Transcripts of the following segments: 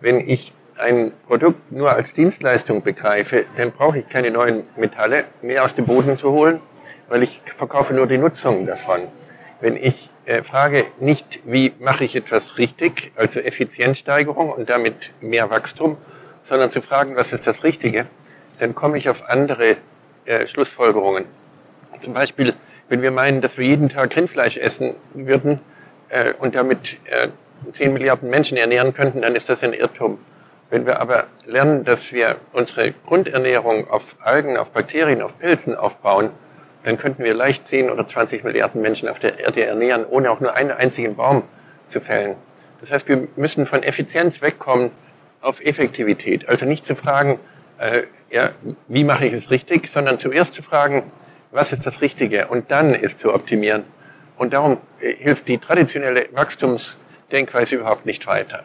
Wenn ich ein Produkt nur als Dienstleistung begreife, dann brauche ich keine neuen Metalle mehr aus dem Boden zu holen, weil ich verkaufe nur die Nutzung davon. Wenn ich äh, frage nicht, wie mache ich etwas richtig, also Effizienzsteigerung und damit mehr Wachstum, sondern zu fragen, was ist das Richtige, dann komme ich auf andere äh, Schlussfolgerungen. Zum Beispiel, wenn wir meinen, dass wir jeden Tag Rindfleisch essen würden äh, und damit äh, 10 Milliarden Menschen ernähren könnten, dann ist das ein Irrtum. Wenn wir aber lernen, dass wir unsere Grundernährung auf Algen, auf Bakterien, auf Pilzen aufbauen, dann könnten wir leicht 10 oder 20 Milliarden Menschen auf der Erde ernähren, ohne auch nur einen einzigen Baum zu fällen. Das heißt, wir müssen von Effizienz wegkommen auf Effektivität. Also nicht zu fragen, äh, ja, wie mache ich es richtig, sondern zuerst zu fragen, was ist das Richtige und dann es zu optimieren. Und darum äh, hilft die traditionelle Wachstumsdenkweise überhaupt nicht weiter.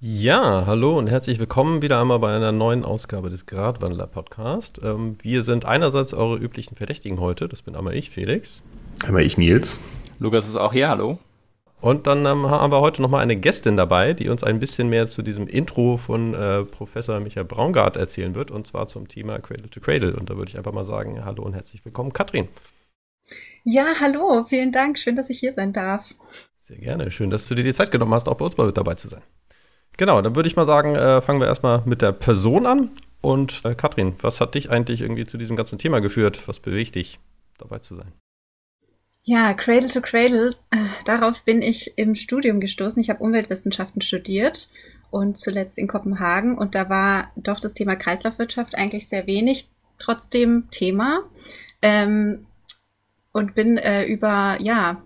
Ja, hallo und herzlich willkommen wieder einmal bei einer neuen Ausgabe des Gradwandler Podcast. Ähm, wir sind einerseits eure üblichen Verdächtigen heute. Das bin einmal ich, Felix. Einmal ich, Nils. Lukas ist auch hier, hallo. Und dann ähm, haben wir heute nochmal eine Gästin dabei, die uns ein bisschen mehr zu diesem Intro von äh, Professor Michael Braungart erzählen wird, und zwar zum Thema Cradle to Cradle. Und da würde ich einfach mal sagen, hallo und herzlich willkommen, Katrin. Ja, hallo, vielen Dank, schön, dass ich hier sein darf. Sehr gerne, schön, dass du dir die Zeit genommen hast, auch bei uns mal mit dabei zu sein. Genau, dann würde ich mal sagen, äh, fangen wir erstmal mit der Person an. Und äh, Katrin, was hat dich eigentlich irgendwie zu diesem ganzen Thema geführt? Was bewegt dich, dabei zu sein? Ja, Cradle to Cradle, äh, darauf bin ich im Studium gestoßen. Ich habe Umweltwissenschaften studiert und zuletzt in Kopenhagen. Und da war doch das Thema Kreislaufwirtschaft eigentlich sehr wenig, trotzdem Thema. Ähm, und bin äh, über, ja,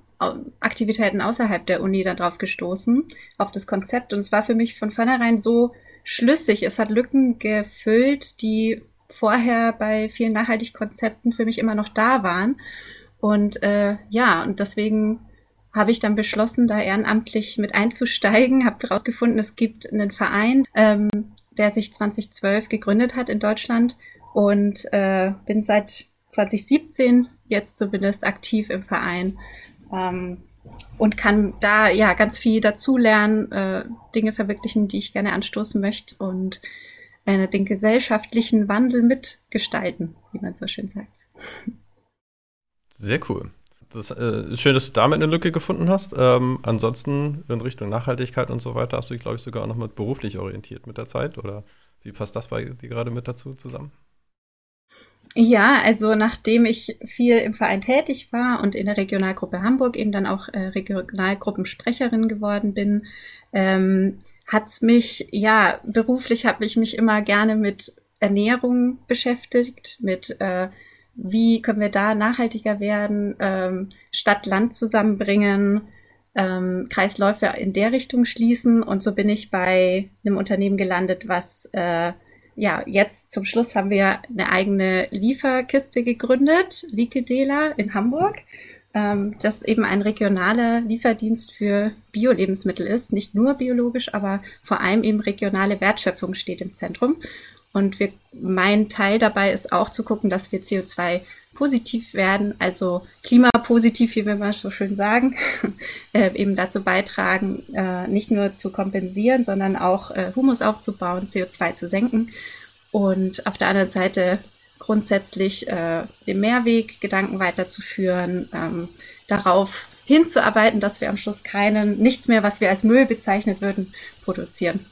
Aktivitäten außerhalb der Uni darauf gestoßen, auf das Konzept. Und es war für mich von vornherein so schlüssig. Es hat Lücken gefüllt, die vorher bei vielen Nachhaltigkonzepten für mich immer noch da waren. Und äh, ja, und deswegen habe ich dann beschlossen, da ehrenamtlich mit einzusteigen, habe herausgefunden, es gibt einen Verein, ähm, der sich 2012 gegründet hat in Deutschland und äh, bin seit 2017 jetzt zumindest aktiv im Verein ähm, und kann da ja ganz viel dazulernen, äh, Dinge verwirklichen, die ich gerne anstoßen möchte und äh, den gesellschaftlichen Wandel mitgestalten, wie man so schön sagt. Sehr cool. Das äh, schön, dass du damit eine Lücke gefunden hast. Ähm, ansonsten in Richtung Nachhaltigkeit und so weiter hast du dich, glaube ich, sogar auch noch mit beruflich orientiert mit der Zeit. Oder wie passt das bei dir gerade mit dazu zusammen? Ja, also nachdem ich viel im Verein tätig war und in der Regionalgruppe Hamburg eben dann auch äh, Regionalgruppensprecherin geworden bin, ähm, hat's mich, ja, beruflich habe ich mich immer gerne mit Ernährung beschäftigt, mit äh, wie können wir da nachhaltiger werden, ähm, Stadt-Land zusammenbringen, ähm, Kreisläufe in der Richtung schließen. Und so bin ich bei einem Unternehmen gelandet, was äh, ja, jetzt zum Schluss haben wir eine eigene Lieferkiste gegründet, Likedela in Hamburg, ähm, das eben ein regionaler Lieferdienst für Bio-Lebensmittel ist. Nicht nur biologisch, aber vor allem eben regionale Wertschöpfung steht im Zentrum. Und wir, mein Teil dabei ist auch zu gucken, dass wir CO2 positiv werden, also klimapositiv, wie wir mal so schön sagen, äh, eben dazu beitragen, äh, nicht nur zu kompensieren, sondern auch äh, Humus aufzubauen, CO2 zu senken und auf der anderen Seite grundsätzlich äh, den Mehrweg-Gedanken weiterzuführen, ähm, darauf hinzuarbeiten, dass wir am Schluss keinen, nichts mehr, was wir als Müll bezeichnet würden, produzieren.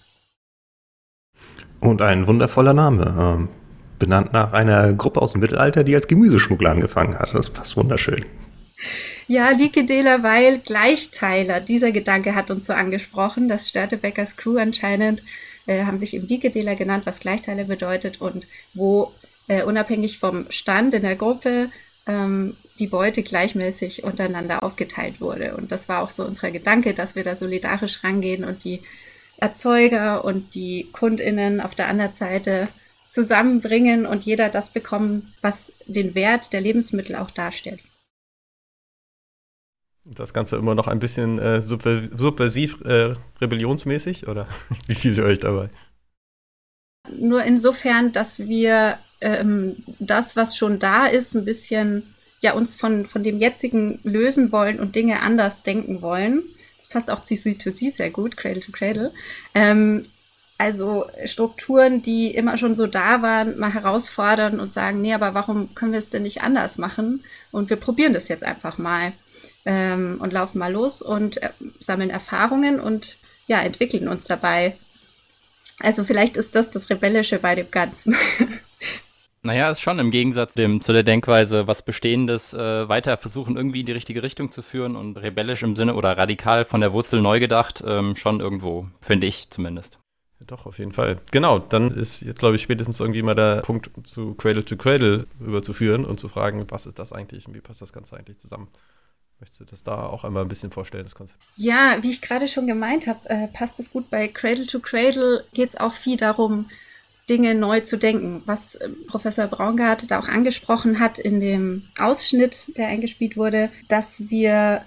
Und ein wundervoller Name. Ähm, benannt nach einer Gruppe aus dem Mittelalter, die als Gemüseschmuggler angefangen hat. Das passt wunderschön. Ja, Likedela, weil Gleichteiler, dieser Gedanke hat uns so angesprochen. Das Störtebeckers Crew anscheinend äh, haben sich eben Likedela genannt, was Gleichteiler bedeutet und wo äh, unabhängig vom Stand in der Gruppe ähm, die Beute gleichmäßig untereinander aufgeteilt wurde. Und das war auch so unser Gedanke, dass wir da solidarisch rangehen und die Erzeuger und die KundInnen auf der anderen Seite zusammenbringen und jeder das bekommen, was den Wert der Lebensmittel auch darstellt. Das Ganze immer noch ein bisschen äh, subversiv, äh, rebellionsmäßig oder wie fühlt ihr euch dabei? Nur insofern, dass wir ähm, das, was schon da ist, ein bisschen ja uns von, von dem jetzigen lösen wollen und Dinge anders denken wollen. Das passt auch zu C2C sehr gut, Cradle to Cradle. Ähm, also Strukturen, die immer schon so da waren, mal herausfordern und sagen, nee, aber warum können wir es denn nicht anders machen? Und wir probieren das jetzt einfach mal ähm, und laufen mal los und äh, sammeln Erfahrungen und ja, entwickeln uns dabei. Also vielleicht ist das das Rebellische bei dem Ganzen. Naja, ist schon im Gegensatz dem, zu der Denkweise, was Bestehendes äh, weiter versuchen, irgendwie in die richtige Richtung zu führen und rebellisch im Sinne oder radikal von der Wurzel neu gedacht, ähm, schon irgendwo, finde ich zumindest. Doch, auf jeden Fall. Genau, dann ist jetzt, glaube ich, spätestens irgendwie mal der Punkt, zu Cradle to Cradle überzuführen und zu fragen, was ist das eigentlich und wie passt das Ganze eigentlich zusammen? Möchtest du das da auch einmal ein bisschen vorstellen, das Konzept? Ja, wie ich gerade schon gemeint habe, äh, passt es gut. Bei Cradle to Cradle geht es auch viel darum, Dinge neu zu denken, was äh, Professor Braungart da auch angesprochen hat in dem Ausschnitt, der eingespielt wurde, dass wir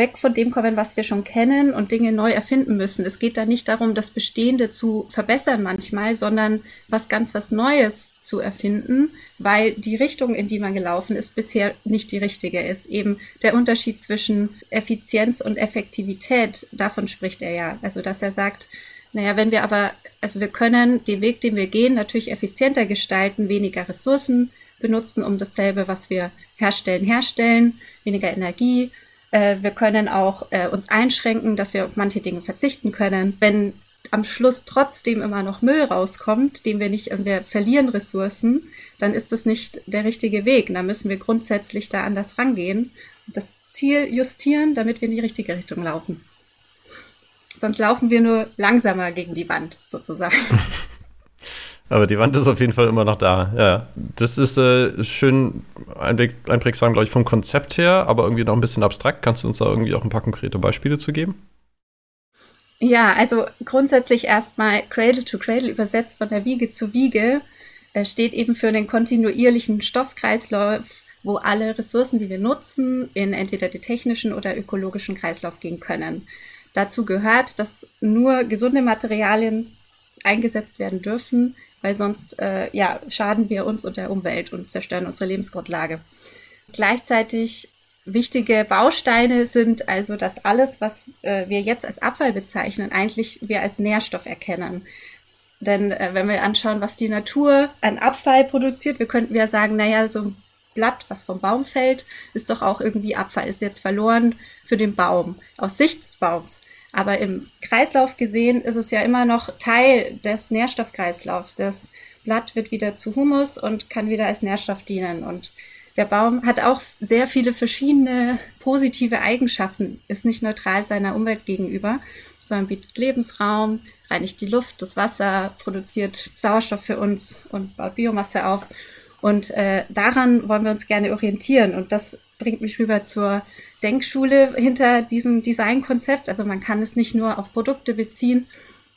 weg von dem kommen, was wir schon kennen und Dinge neu erfinden müssen. Es geht da nicht darum, das Bestehende zu verbessern manchmal, sondern was ganz was Neues zu erfinden, weil die Richtung, in die man gelaufen ist, bisher nicht die richtige ist. Eben der Unterschied zwischen Effizienz und Effektivität, davon spricht er ja. Also, dass er sagt, naja, wenn wir aber, also wir können den Weg, den wir gehen, natürlich effizienter gestalten, weniger Ressourcen benutzen, um dasselbe, was wir herstellen, herstellen, weniger Energie. Äh, wir können auch äh, uns einschränken, dass wir auf manche Dinge verzichten können. Wenn am Schluss trotzdem immer noch Müll rauskommt, den wir nicht, wir verlieren Ressourcen, dann ist das nicht der richtige Weg. Da müssen wir grundsätzlich da anders rangehen und das Ziel justieren, damit wir in die richtige Richtung laufen. Sonst laufen wir nur langsamer gegen die Wand, sozusagen. Aber die Wand ist auf jeden Fall immer noch da. Ja, das ist äh, schön einprägsam, glaube ich, vom Konzept her, aber irgendwie noch ein bisschen abstrakt. Kannst du uns da irgendwie auch ein paar konkrete Beispiele zu geben? Ja, also grundsätzlich erstmal Cradle to Cradle übersetzt von der Wiege zu Wiege äh, steht eben für den kontinuierlichen Stoffkreislauf, wo alle Ressourcen, die wir nutzen, in entweder den technischen oder ökologischen Kreislauf gehen können. Dazu gehört, dass nur gesunde Materialien eingesetzt werden dürfen, weil sonst äh, ja, schaden wir uns und der Umwelt und zerstören unsere Lebensgrundlage. Gleichzeitig wichtige Bausteine sind also, dass alles, was äh, wir jetzt als Abfall bezeichnen, eigentlich wir als Nährstoff erkennen. Denn äh, wenn wir anschauen, was die Natur an Abfall produziert, wir könnten ja sagen, naja, so ein Blatt, was vom Baum fällt, ist doch auch irgendwie Abfall, ist jetzt verloren für den Baum, aus Sicht des Baums. Aber im Kreislauf gesehen ist es ja immer noch Teil des Nährstoffkreislaufs. Das Blatt wird wieder zu Humus und kann wieder als Nährstoff dienen. Und der Baum hat auch sehr viele verschiedene positive Eigenschaften, ist nicht neutral seiner Umwelt gegenüber, sondern bietet Lebensraum, reinigt die Luft, das Wasser, produziert Sauerstoff für uns und baut Biomasse auf. Und äh, daran wollen wir uns gerne orientieren. Und das bringt mich rüber zur Denkschule hinter diesem Designkonzept. Also man kann es nicht nur auf Produkte beziehen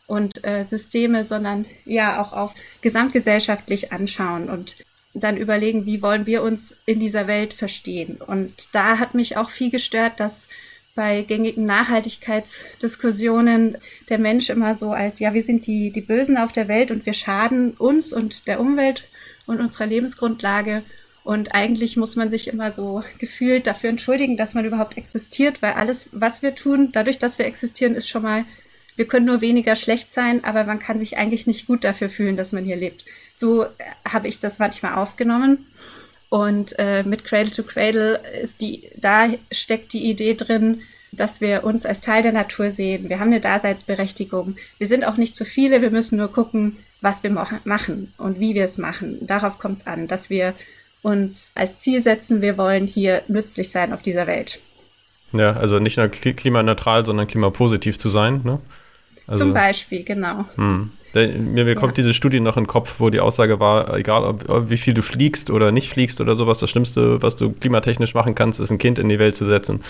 und äh, Systeme, sondern ja auch auf gesamtgesellschaftlich anschauen und dann überlegen, wie wollen wir uns in dieser Welt verstehen. Und da hat mich auch viel gestört, dass bei gängigen Nachhaltigkeitsdiskussionen der Mensch immer so als, ja, wir sind die, die Bösen auf der Welt und wir schaden uns und der Umwelt und unserer Lebensgrundlage. Und eigentlich muss man sich immer so gefühlt dafür entschuldigen, dass man überhaupt existiert, weil alles, was wir tun, dadurch, dass wir existieren, ist schon mal, wir können nur weniger schlecht sein, aber man kann sich eigentlich nicht gut dafür fühlen, dass man hier lebt. So äh, habe ich das manchmal aufgenommen. Und äh, mit Cradle to Cradle ist die, da steckt die Idee drin, dass wir uns als Teil der Natur sehen. Wir haben eine Daseinsberechtigung. Wir sind auch nicht zu viele. Wir müssen nur gucken, was wir machen und wie wir es machen. Darauf kommt es an, dass wir uns als Ziel setzen, wir wollen hier nützlich sein auf dieser Welt. Ja, also nicht nur klimaneutral, sondern klimapositiv zu sein. Ne? Also, Zum Beispiel, genau. Hm. Mir, mir kommt diese Studie noch in den Kopf, wo die Aussage war, egal ob, ob, wie viel du fliegst oder nicht fliegst oder sowas, das Schlimmste, was du klimatechnisch machen kannst, ist ein Kind in die Welt zu setzen.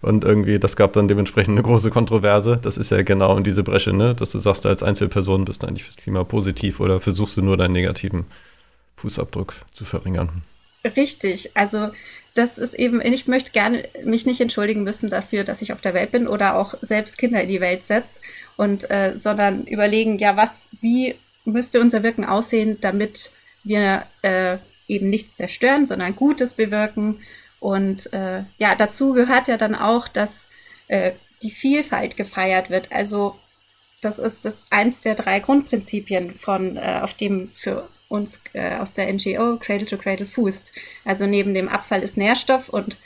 Und irgendwie, das gab dann dementsprechend eine große Kontroverse. Das ist ja genau in diese Bresche, ne? Dass du sagst, als Einzelperson bist du eigentlich fürs Klima positiv oder versuchst du nur deinen negativen Fußabdruck zu verringern. Richtig. Also das ist eben, ich möchte gerne mich nicht entschuldigen müssen dafür, dass ich auf der Welt bin oder auch selbst Kinder in die Welt setze und äh, sondern überlegen, ja, was, wie müsste unser Wirken aussehen, damit wir äh, eben nichts zerstören, sondern Gutes bewirken. Und äh, ja, dazu gehört ja dann auch, dass äh, die Vielfalt gefeiert wird. Also das ist das eins der drei Grundprinzipien von, äh, auf dem für uns äh, aus der NGO Cradle to Cradle fußt. Also neben dem Abfall ist Nährstoff und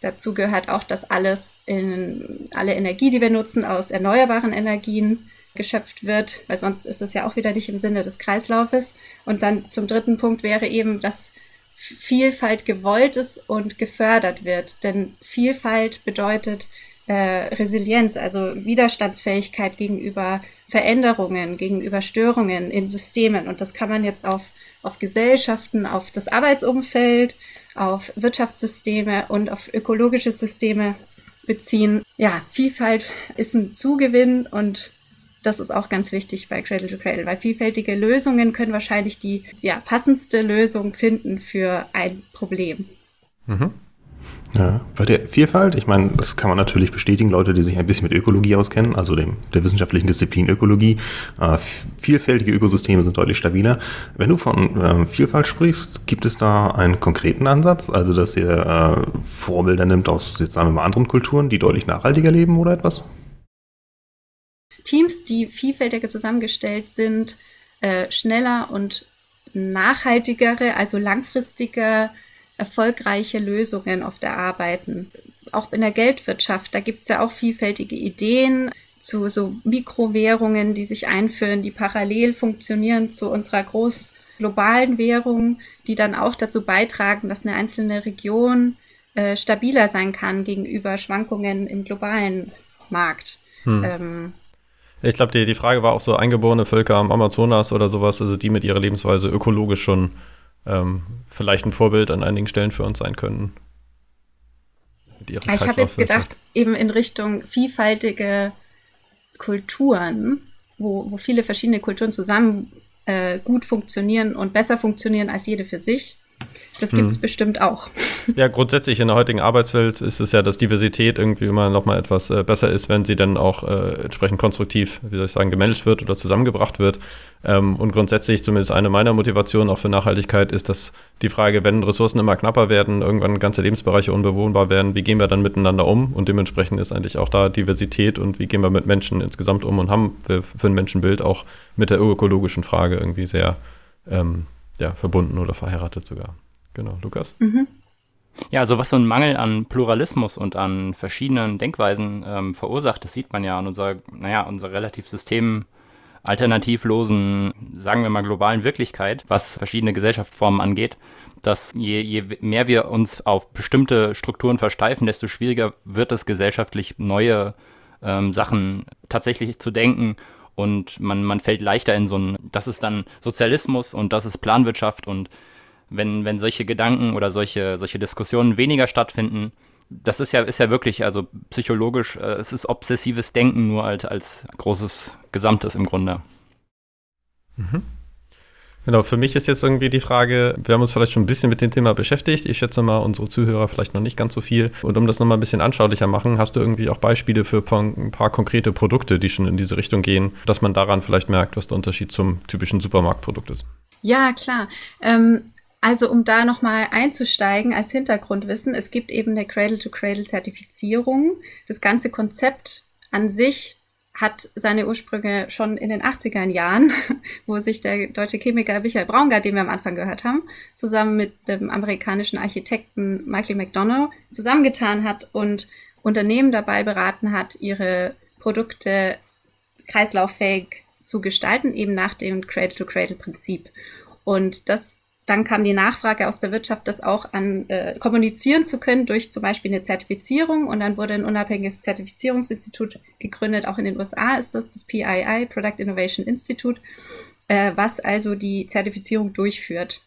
dazu gehört auch, dass alles in alle Energie, die wir nutzen, aus erneuerbaren Energien geschöpft wird, weil sonst ist es ja auch wieder nicht im Sinne des Kreislaufes. Und dann zum dritten Punkt wäre eben, dass Vielfalt gewollt ist und gefördert wird. Denn Vielfalt bedeutet äh, Resilienz, also Widerstandsfähigkeit gegenüber Veränderungen, gegenüber Störungen in Systemen. Und das kann man jetzt auf, auf Gesellschaften, auf das Arbeitsumfeld, auf Wirtschaftssysteme und auf ökologische Systeme beziehen. Ja, Vielfalt ist ein Zugewinn und das ist auch ganz wichtig bei Cradle to Cradle, weil vielfältige Lösungen können wahrscheinlich die ja, passendste Lösung finden für ein Problem. Mhm. Ja, bei der Vielfalt, ich meine, das kann man natürlich bestätigen, Leute, die sich ein bisschen mit Ökologie auskennen, also dem, der wissenschaftlichen Disziplin Ökologie. Äh, vielfältige Ökosysteme sind deutlich stabiler. Wenn du von äh, Vielfalt sprichst, gibt es da einen konkreten Ansatz, also dass ihr äh, Vorbilder nimmt aus, jetzt sagen wir mal, anderen Kulturen, die deutlich nachhaltiger leben oder etwas? Teams, die vielfältiger zusammengestellt sind, äh, schneller und nachhaltigere, also langfristiger erfolgreiche Lösungen oft erarbeiten. Auch in der Geldwirtschaft, da gibt es ja auch vielfältige Ideen zu so Mikrowährungen, die sich einführen, die parallel funktionieren zu unserer groß globalen Währung, die dann auch dazu beitragen, dass eine einzelne Region äh, stabiler sein kann gegenüber Schwankungen im globalen Markt. Hm. Ähm, ich glaube, die, die Frage war auch so eingeborene Völker am Amazonas oder sowas, also die mit ihrer Lebensweise ökologisch schon ähm, vielleicht ein Vorbild an einigen Stellen für uns sein können. Ich habe jetzt gedacht, eben in Richtung vielfältige Kulturen, wo, wo viele verschiedene Kulturen zusammen äh, gut funktionieren und besser funktionieren als jede für sich. Das gibt es hm. bestimmt auch. Ja, grundsätzlich in der heutigen Arbeitswelt ist es ja, dass Diversität irgendwie immer noch mal etwas äh, besser ist, wenn sie dann auch äh, entsprechend konstruktiv, wie soll ich sagen, gemanagt wird oder zusammengebracht wird. Ähm, und grundsätzlich, zumindest eine meiner Motivationen auch für Nachhaltigkeit, ist, dass die Frage, wenn Ressourcen immer knapper werden, irgendwann ganze Lebensbereiche unbewohnbar werden, wie gehen wir dann miteinander um? Und dementsprechend ist eigentlich auch da Diversität und wie gehen wir mit Menschen insgesamt um und haben wir für ein Menschenbild auch mit der ökologischen Frage irgendwie sehr ähm, ja, verbunden oder verheiratet sogar. Genau, Lukas? Mhm. Ja, also was so ein Mangel an Pluralismus und an verschiedenen Denkweisen ähm, verursacht, das sieht man ja an unserer, naja, unserer relativ system alternativlosen, sagen wir mal, globalen Wirklichkeit, was verschiedene Gesellschaftsformen angeht, dass je, je mehr wir uns auf bestimmte Strukturen versteifen, desto schwieriger wird es gesellschaftlich neue ähm, Sachen tatsächlich zu denken und man, man fällt leichter in so ein, das ist dann Sozialismus und das ist Planwirtschaft und wenn, wenn solche Gedanken oder solche, solche Diskussionen weniger stattfinden, das ist ja, ist ja wirklich, also psychologisch, äh, es ist obsessives Denken nur als, als großes Gesamtes im Grunde. Mhm. Genau, für mich ist jetzt irgendwie die Frage, wir haben uns vielleicht schon ein bisschen mit dem Thema beschäftigt. Ich schätze mal, unsere Zuhörer vielleicht noch nicht ganz so viel. Und um das nochmal ein bisschen anschaulicher machen, hast du irgendwie auch Beispiele für ein paar konkrete Produkte, die schon in diese Richtung gehen, dass man daran vielleicht merkt, was der Unterschied zum typischen Supermarktprodukt ist? Ja, klar. Ähm, also um da nochmal einzusteigen als Hintergrundwissen, es gibt eben eine Cradle-to-Cradle-Zertifizierung. Das ganze Konzept an sich hat seine Ursprünge schon in den 80er Jahren, wo sich der deutsche Chemiker Michael Braungart, den wir am Anfang gehört haben, zusammen mit dem amerikanischen Architekten Michael McDonough zusammengetan hat und Unternehmen dabei beraten hat, ihre Produkte kreislauffähig zu gestalten, eben nach dem Cradle-to-Cradle-Prinzip. Und das dann kam die Nachfrage aus der Wirtschaft, das auch an äh, kommunizieren zu können durch zum Beispiel eine Zertifizierung. Und dann wurde ein unabhängiges Zertifizierungsinstitut gegründet. Auch in den USA ist das das PII, Product Innovation Institute, äh, was also die Zertifizierung durchführt.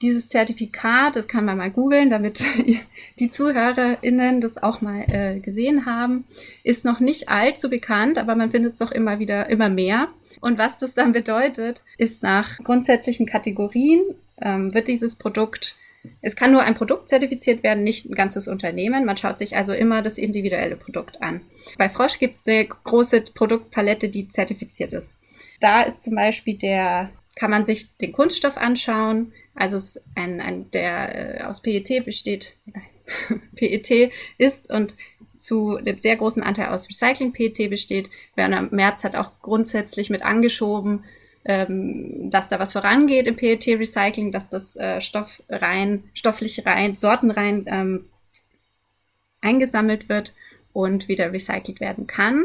Dieses Zertifikat, das kann man mal googeln, damit die ZuhörerInnen das auch mal äh, gesehen haben, ist noch nicht allzu bekannt, aber man findet es doch immer wieder, immer mehr. Und was das dann bedeutet, ist nach grundsätzlichen Kategorien ähm, wird dieses Produkt es kann nur ein Produkt zertifiziert werden, nicht ein ganzes Unternehmen. Man schaut sich also immer das individuelle Produkt an. Bei Frosch gibt es eine große Produktpalette, die zertifiziert ist. Da ist zum Beispiel der, kann man sich den Kunststoff anschauen. Also es ein, ein der äh, aus PET besteht, PET ist und zu einem sehr großen Anteil aus Recycling-PET besteht. Werner Merz hat auch grundsätzlich mit angeschoben, ähm, dass da was vorangeht im PET-Recycling, dass das äh, Stoff rein, stofflich rein, sortenrein ähm, eingesammelt wird und wieder recycelt werden kann.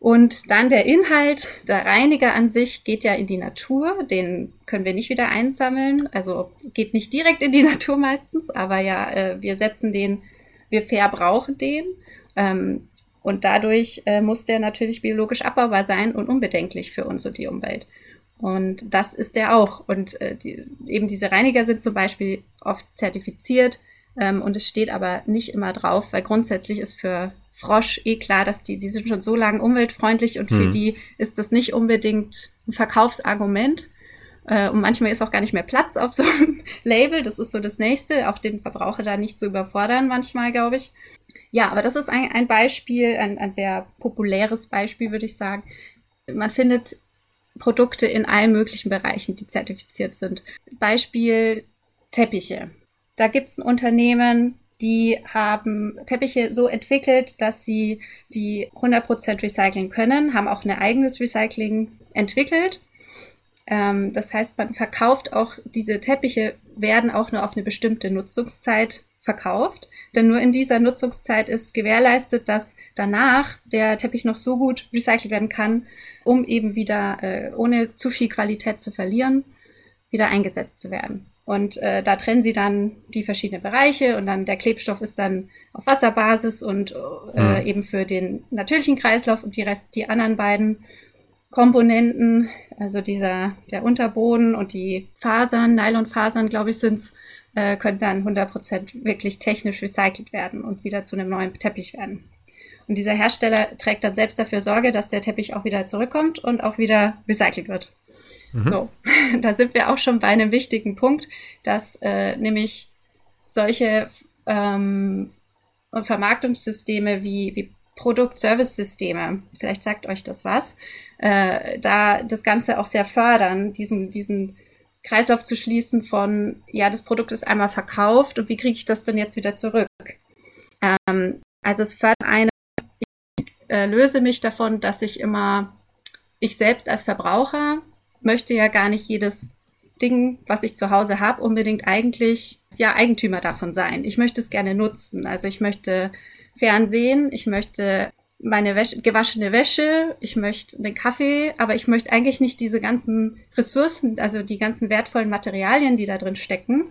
Und dann der Inhalt, der Reiniger an sich geht ja in die Natur, den können wir nicht wieder einsammeln, also geht nicht direkt in die Natur meistens, aber ja, äh, wir setzen den, wir verbrauchen den. Ähm, und dadurch äh, muss der natürlich biologisch abbaubar sein und unbedenklich für uns und die Umwelt. Und das ist der auch. Und äh, die, eben diese Reiniger sind zum Beispiel oft zertifiziert ähm, und es steht aber nicht immer drauf, weil grundsätzlich ist für Frosch eh klar, dass die, die sind schon so lange umweltfreundlich und für mhm. die ist das nicht unbedingt ein Verkaufsargument. Äh, und manchmal ist auch gar nicht mehr Platz auf so einem Label. Das ist so das Nächste, auch den Verbraucher da nicht zu überfordern manchmal, glaube ich. Ja, aber das ist ein, ein Beispiel, ein, ein sehr populäres Beispiel, würde ich sagen. Man findet Produkte in allen möglichen Bereichen, die zertifiziert sind. Beispiel Teppiche. Da gibt es ein Unternehmen, die haben Teppiche so entwickelt, dass sie die 100% recyceln können, haben auch ein eigenes Recycling entwickelt. Ähm, das heißt, man verkauft auch diese Teppiche, werden auch nur auf eine bestimmte Nutzungszeit verkauft. Denn nur in dieser Nutzungszeit ist gewährleistet, dass danach der Teppich noch so gut recycelt werden kann, um eben wieder, äh, ohne zu viel Qualität zu verlieren, wieder eingesetzt zu werden. Und äh, da trennen sie dann die verschiedenen Bereiche und dann der Klebstoff ist dann auf Wasserbasis und äh, mhm. eben für den natürlichen Kreislauf und die Rest, die anderen beiden Komponenten, also dieser, der Unterboden und die Fasern, Nylonfasern, glaube ich, sind's, äh, können dann 100% wirklich technisch recycelt werden und wieder zu einem neuen Teppich werden. Und dieser Hersteller trägt dann selbst dafür Sorge, dass der Teppich auch wieder zurückkommt und auch wieder recycelt wird. Mhm. So, da sind wir auch schon bei einem wichtigen Punkt, dass äh, nämlich solche ähm, Vermarktungssysteme wie, wie Produkt-Service-Systeme, vielleicht sagt euch das was, äh, da das Ganze auch sehr fördern, diesen, diesen Kreislauf zu schließen von, ja, das Produkt ist einmal verkauft und wie kriege ich das denn jetzt wieder zurück? Ähm, also es fördert eine, ich äh, löse mich davon, dass ich immer, ich selbst als Verbraucher möchte ja gar nicht jedes Ding, was ich zu Hause habe, unbedingt eigentlich ja Eigentümer davon sein. Ich möchte es gerne nutzen. Also ich möchte Fernsehen, ich möchte meine Wäsche, gewaschene Wäsche, ich möchte den Kaffee, aber ich möchte eigentlich nicht diese ganzen Ressourcen, also die ganzen wertvollen Materialien, die da drin stecken.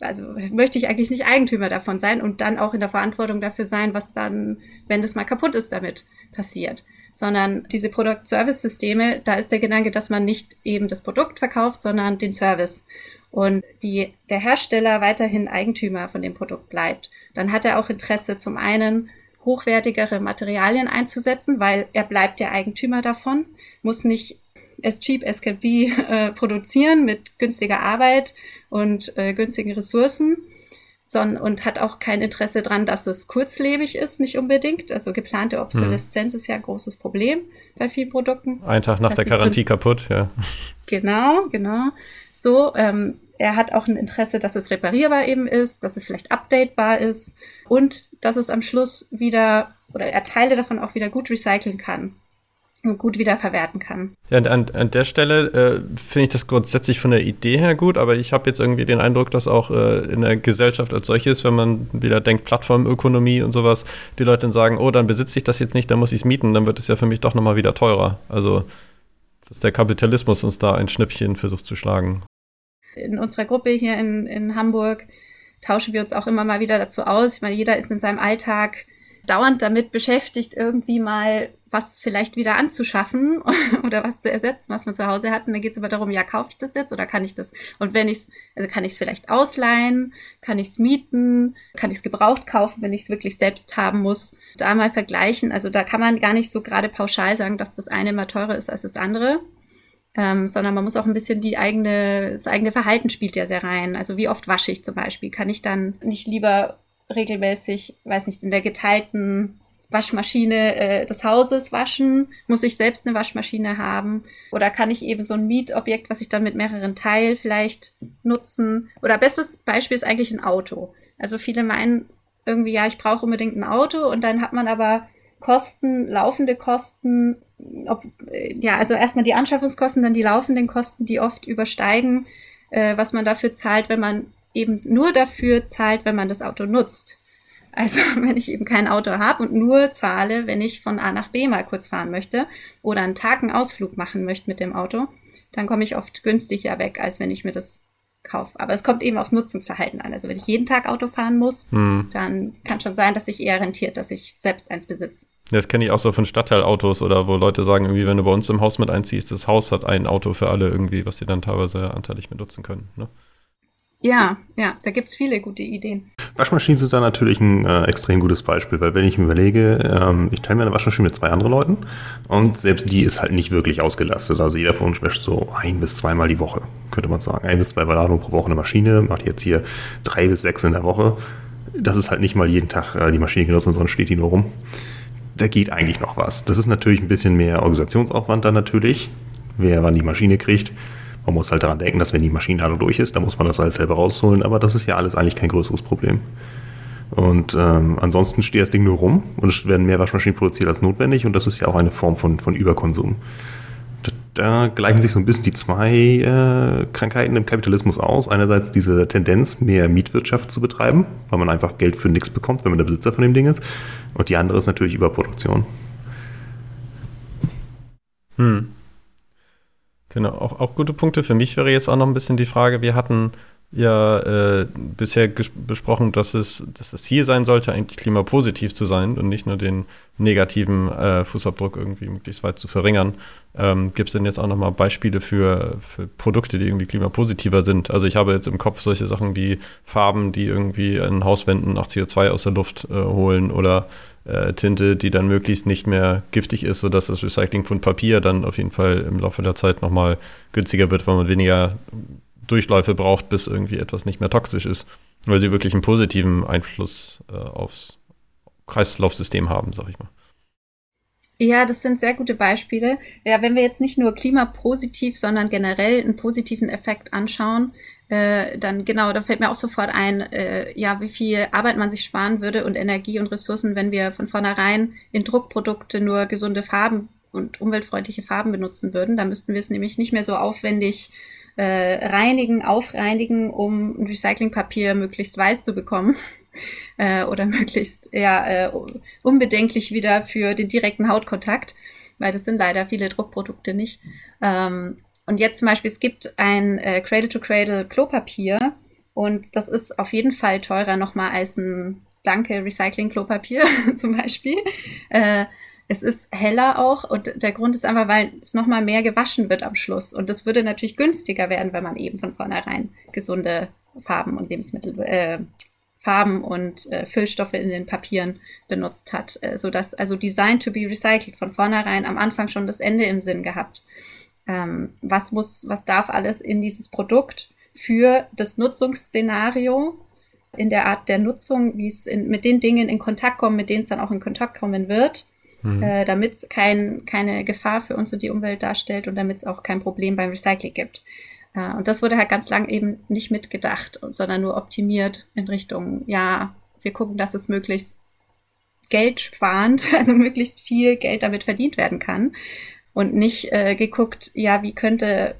Also möchte ich eigentlich nicht Eigentümer davon sein und dann auch in der Verantwortung dafür sein, was dann, wenn das mal kaputt ist, damit passiert. Sondern diese Produkt-Service-Systeme, da ist der Gedanke, dass man nicht eben das Produkt verkauft, sondern den Service. Und die, der Hersteller weiterhin Eigentümer von dem Produkt bleibt. Dann hat er auch Interesse zum einen hochwertigere Materialien einzusetzen, weil er bleibt der Eigentümer davon, muss nicht as cheap as can be äh, produzieren mit günstiger Arbeit und äh, günstigen Ressourcen, sondern und hat auch kein Interesse daran, dass es kurzlebig ist, nicht unbedingt. Also geplante Obsoleszenz hm. ist ja ein großes Problem bei vielen Produkten. Ein Tag nach der Garantie kaputt, ja. Genau, genau. So, ähm, er hat auch ein Interesse, dass es reparierbar eben ist, dass es vielleicht updatebar ist und dass es am Schluss wieder oder er Teile davon auch wieder gut recyceln kann gut wiederverwerten kann. Ja, an, an der Stelle äh, finde ich das grundsätzlich von der Idee her gut, aber ich habe jetzt irgendwie den Eindruck, dass auch äh, in der Gesellschaft als solches, wenn man wieder denkt, Plattformökonomie und sowas, die Leute dann sagen, oh, dann besitze ich das jetzt nicht, dann muss ich es mieten, dann wird es ja für mich doch nochmal wieder teurer. Also, dass der Kapitalismus uns da ein Schnippchen versucht zu schlagen in unserer Gruppe hier in, in Hamburg tauschen wir uns auch immer mal wieder dazu aus. Ich meine, jeder ist in seinem Alltag dauernd damit beschäftigt, irgendwie mal was vielleicht wieder anzuschaffen oder was zu ersetzen, was man zu Hause hat. Und dann geht es aber darum, ja, kaufe ich das jetzt oder kann ich das? Und wenn ich es, also kann ich es vielleicht ausleihen, kann ich es mieten, kann ich es gebraucht kaufen, wenn ich es wirklich selbst haben muss, da mal vergleichen. Also da kann man gar nicht so gerade pauschal sagen, dass das eine immer teurer ist als das andere. ähm, sondern man muss auch ein bisschen die eigene, das eigene Verhalten spielt ja sehr rein. Also wie oft wasche ich zum Beispiel? Kann ich dann nicht lieber regelmäßig, weiß nicht, in der geteilten Waschmaschine äh, des Hauses waschen? Muss ich selbst eine Waschmaschine haben? Oder kann ich eben so ein Mietobjekt, was ich dann mit mehreren teile, vielleicht nutzen? Oder bestes Beispiel ist eigentlich ein Auto. Also viele meinen irgendwie, ja, ich brauche unbedingt ein Auto und dann hat man aber Kosten, laufende Kosten, ob, ja, also erstmal die Anschaffungskosten, dann die laufenden Kosten, die oft übersteigen, äh, was man dafür zahlt, wenn man eben nur dafür zahlt, wenn man das Auto nutzt. Also wenn ich eben kein Auto habe und nur zahle, wenn ich von A nach B mal kurz fahren möchte oder einen Tag einen Ausflug machen möchte mit dem Auto, dann komme ich oft günstiger weg, als wenn ich mir das kaufe. Aber es kommt eben aufs Nutzungsverhalten an. Also wenn ich jeden Tag Auto fahren muss, hm. dann kann schon sein, dass sich eher rentiert, dass ich selbst eins besitze. Das kenne ich auch so von Stadtteilautos oder wo Leute sagen, irgendwie, wenn du bei uns im Haus mit einziehst, das Haus hat ein Auto für alle irgendwie, was sie dann teilweise anteilig mit nutzen können. Ne? Ja, ja, da gibt's viele gute Ideen. Waschmaschinen sind da natürlich ein äh, extrem gutes Beispiel, weil wenn ich mir überlege, ähm, ich teile mir eine Waschmaschine mit zwei anderen Leuten und selbst die ist halt nicht wirklich ausgelastet. Also jeder von uns wäscht so ein bis zweimal die Woche, könnte man sagen. Ein bis zwei Ladungen pro Woche eine Maschine, macht jetzt hier drei bis sechs in der Woche. Das ist halt nicht mal jeden Tag äh, die Maschine genutzt, sondern steht die nur rum. Da geht eigentlich noch was. Das ist natürlich ein bisschen mehr Organisationsaufwand dann natürlich, wer wann die Maschine kriegt. Man muss halt daran denken, dass wenn die Maschinenladung durch ist, dann muss man das alles selber rausholen, aber das ist ja alles eigentlich kein größeres Problem. Und ähm, ansonsten steht das Ding nur rum und es werden mehr Waschmaschinen produziert als notwendig und das ist ja auch eine Form von, von Überkonsum. Da, da gleichen sich so ein bisschen die zwei äh, Krankheiten im Kapitalismus aus. Einerseits diese Tendenz, mehr Mietwirtschaft zu betreiben, weil man einfach Geld für nichts bekommt, wenn man der Besitzer von dem Ding ist. Und die andere ist natürlich Überproduktion. Hm. Genau, auch, auch gute Punkte. Für mich wäre jetzt auch noch ein bisschen die Frage, wir hatten ja äh, bisher besprochen, dass es dass das Ziel sein sollte, eigentlich klimapositiv zu sein und nicht nur den negativen äh, Fußabdruck irgendwie möglichst weit zu verringern. Ähm, Gibt es denn jetzt auch nochmal Beispiele für, für Produkte, die irgendwie klimapositiver sind? Also ich habe jetzt im Kopf solche Sachen wie Farben, die irgendwie in Hauswänden auch CO2 aus der Luft äh, holen oder äh, Tinte, die dann möglichst nicht mehr giftig ist, sodass das Recycling von Papier dann auf jeden Fall im Laufe der Zeit nochmal günstiger wird, weil man weniger Durchläufe braucht, bis irgendwie etwas nicht mehr toxisch ist, weil sie wirklich einen positiven Einfluss äh, aufs Kreislaufsystem haben, sag ich mal. Ja, das sind sehr gute Beispiele. Ja, wenn wir jetzt nicht nur klimapositiv, sondern generell einen positiven Effekt anschauen, äh, dann genau, da fällt mir auch sofort ein, äh, ja, wie viel Arbeit man sich sparen würde und Energie und Ressourcen, wenn wir von vornherein in Druckprodukte nur gesunde Farben und umweltfreundliche Farben benutzen würden. Da müssten wir es nämlich nicht mehr so aufwendig äh, reinigen, aufreinigen, um Recyclingpapier möglichst weiß zu bekommen äh, oder möglichst ja, äh, unbedenklich wieder für den direkten Hautkontakt, weil das sind leider viele Druckprodukte nicht. Ähm, und jetzt zum Beispiel, es gibt ein äh, Cradle-to-Cradle Klopapier und das ist auf jeden Fall teurer nochmal als ein Danke Recycling Klopapier zum Beispiel. Äh, es ist heller auch und der Grund ist einfach, weil es nochmal mehr gewaschen wird am Schluss. Und das würde natürlich günstiger werden, wenn man eben von vornherein gesunde Farben und Lebensmittel, äh, Farben und äh, Füllstoffe in den Papieren benutzt hat, äh, sodass also Design to be recycled von vornherein am Anfang schon das Ende im Sinn gehabt. Ähm, was muss, was darf alles in dieses Produkt für das Nutzungsszenario in der Art der Nutzung, wie es in, mit den Dingen in Kontakt kommt, mit denen es dann auch in Kontakt kommen wird mhm. äh, damit es kein, keine Gefahr für uns und die Umwelt darstellt und damit es auch kein Problem beim Recycling gibt. Äh, und das wurde halt ganz lang eben nicht mitgedacht, sondern nur optimiert in Richtung, ja, wir gucken, dass es möglichst geldsparend, also möglichst viel Geld damit verdient werden kann. Und nicht äh, geguckt, ja, wie könnte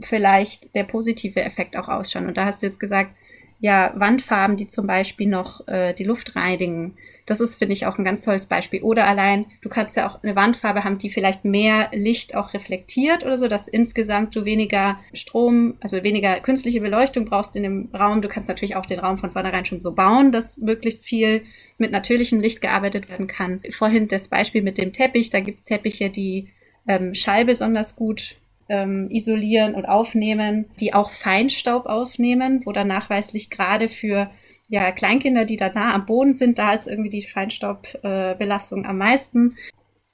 vielleicht der positive Effekt auch ausschauen. Und da hast du jetzt gesagt, ja, Wandfarben, die zum Beispiel noch äh, die Luft reinigen, das ist, finde ich, auch ein ganz tolles Beispiel. Oder allein, du kannst ja auch eine Wandfarbe haben, die vielleicht mehr Licht auch reflektiert oder so, dass insgesamt du weniger Strom, also weniger künstliche Beleuchtung brauchst in dem Raum. Du kannst natürlich auch den Raum von vornherein schon so bauen, dass möglichst viel mit natürlichem Licht gearbeitet werden kann. Vorhin das Beispiel mit dem Teppich, da gibt's Teppiche, die ähm, Schall besonders gut ähm, isolieren und aufnehmen, die auch Feinstaub aufnehmen, wo dann nachweislich gerade für ja, Kleinkinder, die da nah am Boden sind, da ist irgendwie die Feinstaubbelastung äh, am meisten.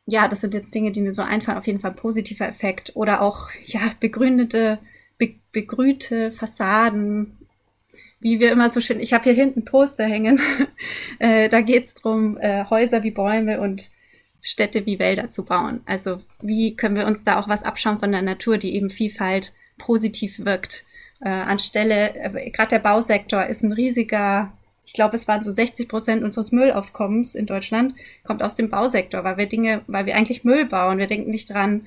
ja, das sind jetzt Dinge, die mir so einfallen. Auf jeden Fall positiver Effekt oder auch ja begrünete, be begrünte Fassaden. Wie wir immer so schön, ich habe hier hinten Poster hängen. äh, da geht's drum, äh, Häuser wie Bäume und Städte wie Wälder zu bauen. Also wie können wir uns da auch was abschauen von der Natur, die eben Vielfalt positiv wirkt. Äh, anstelle, äh, gerade der Bausektor ist ein riesiger, ich glaube, es waren so 60 Prozent unseres Müllaufkommens in Deutschland, kommt aus dem Bausektor, weil wir Dinge, weil wir eigentlich Müll bauen. Wir denken nicht dran,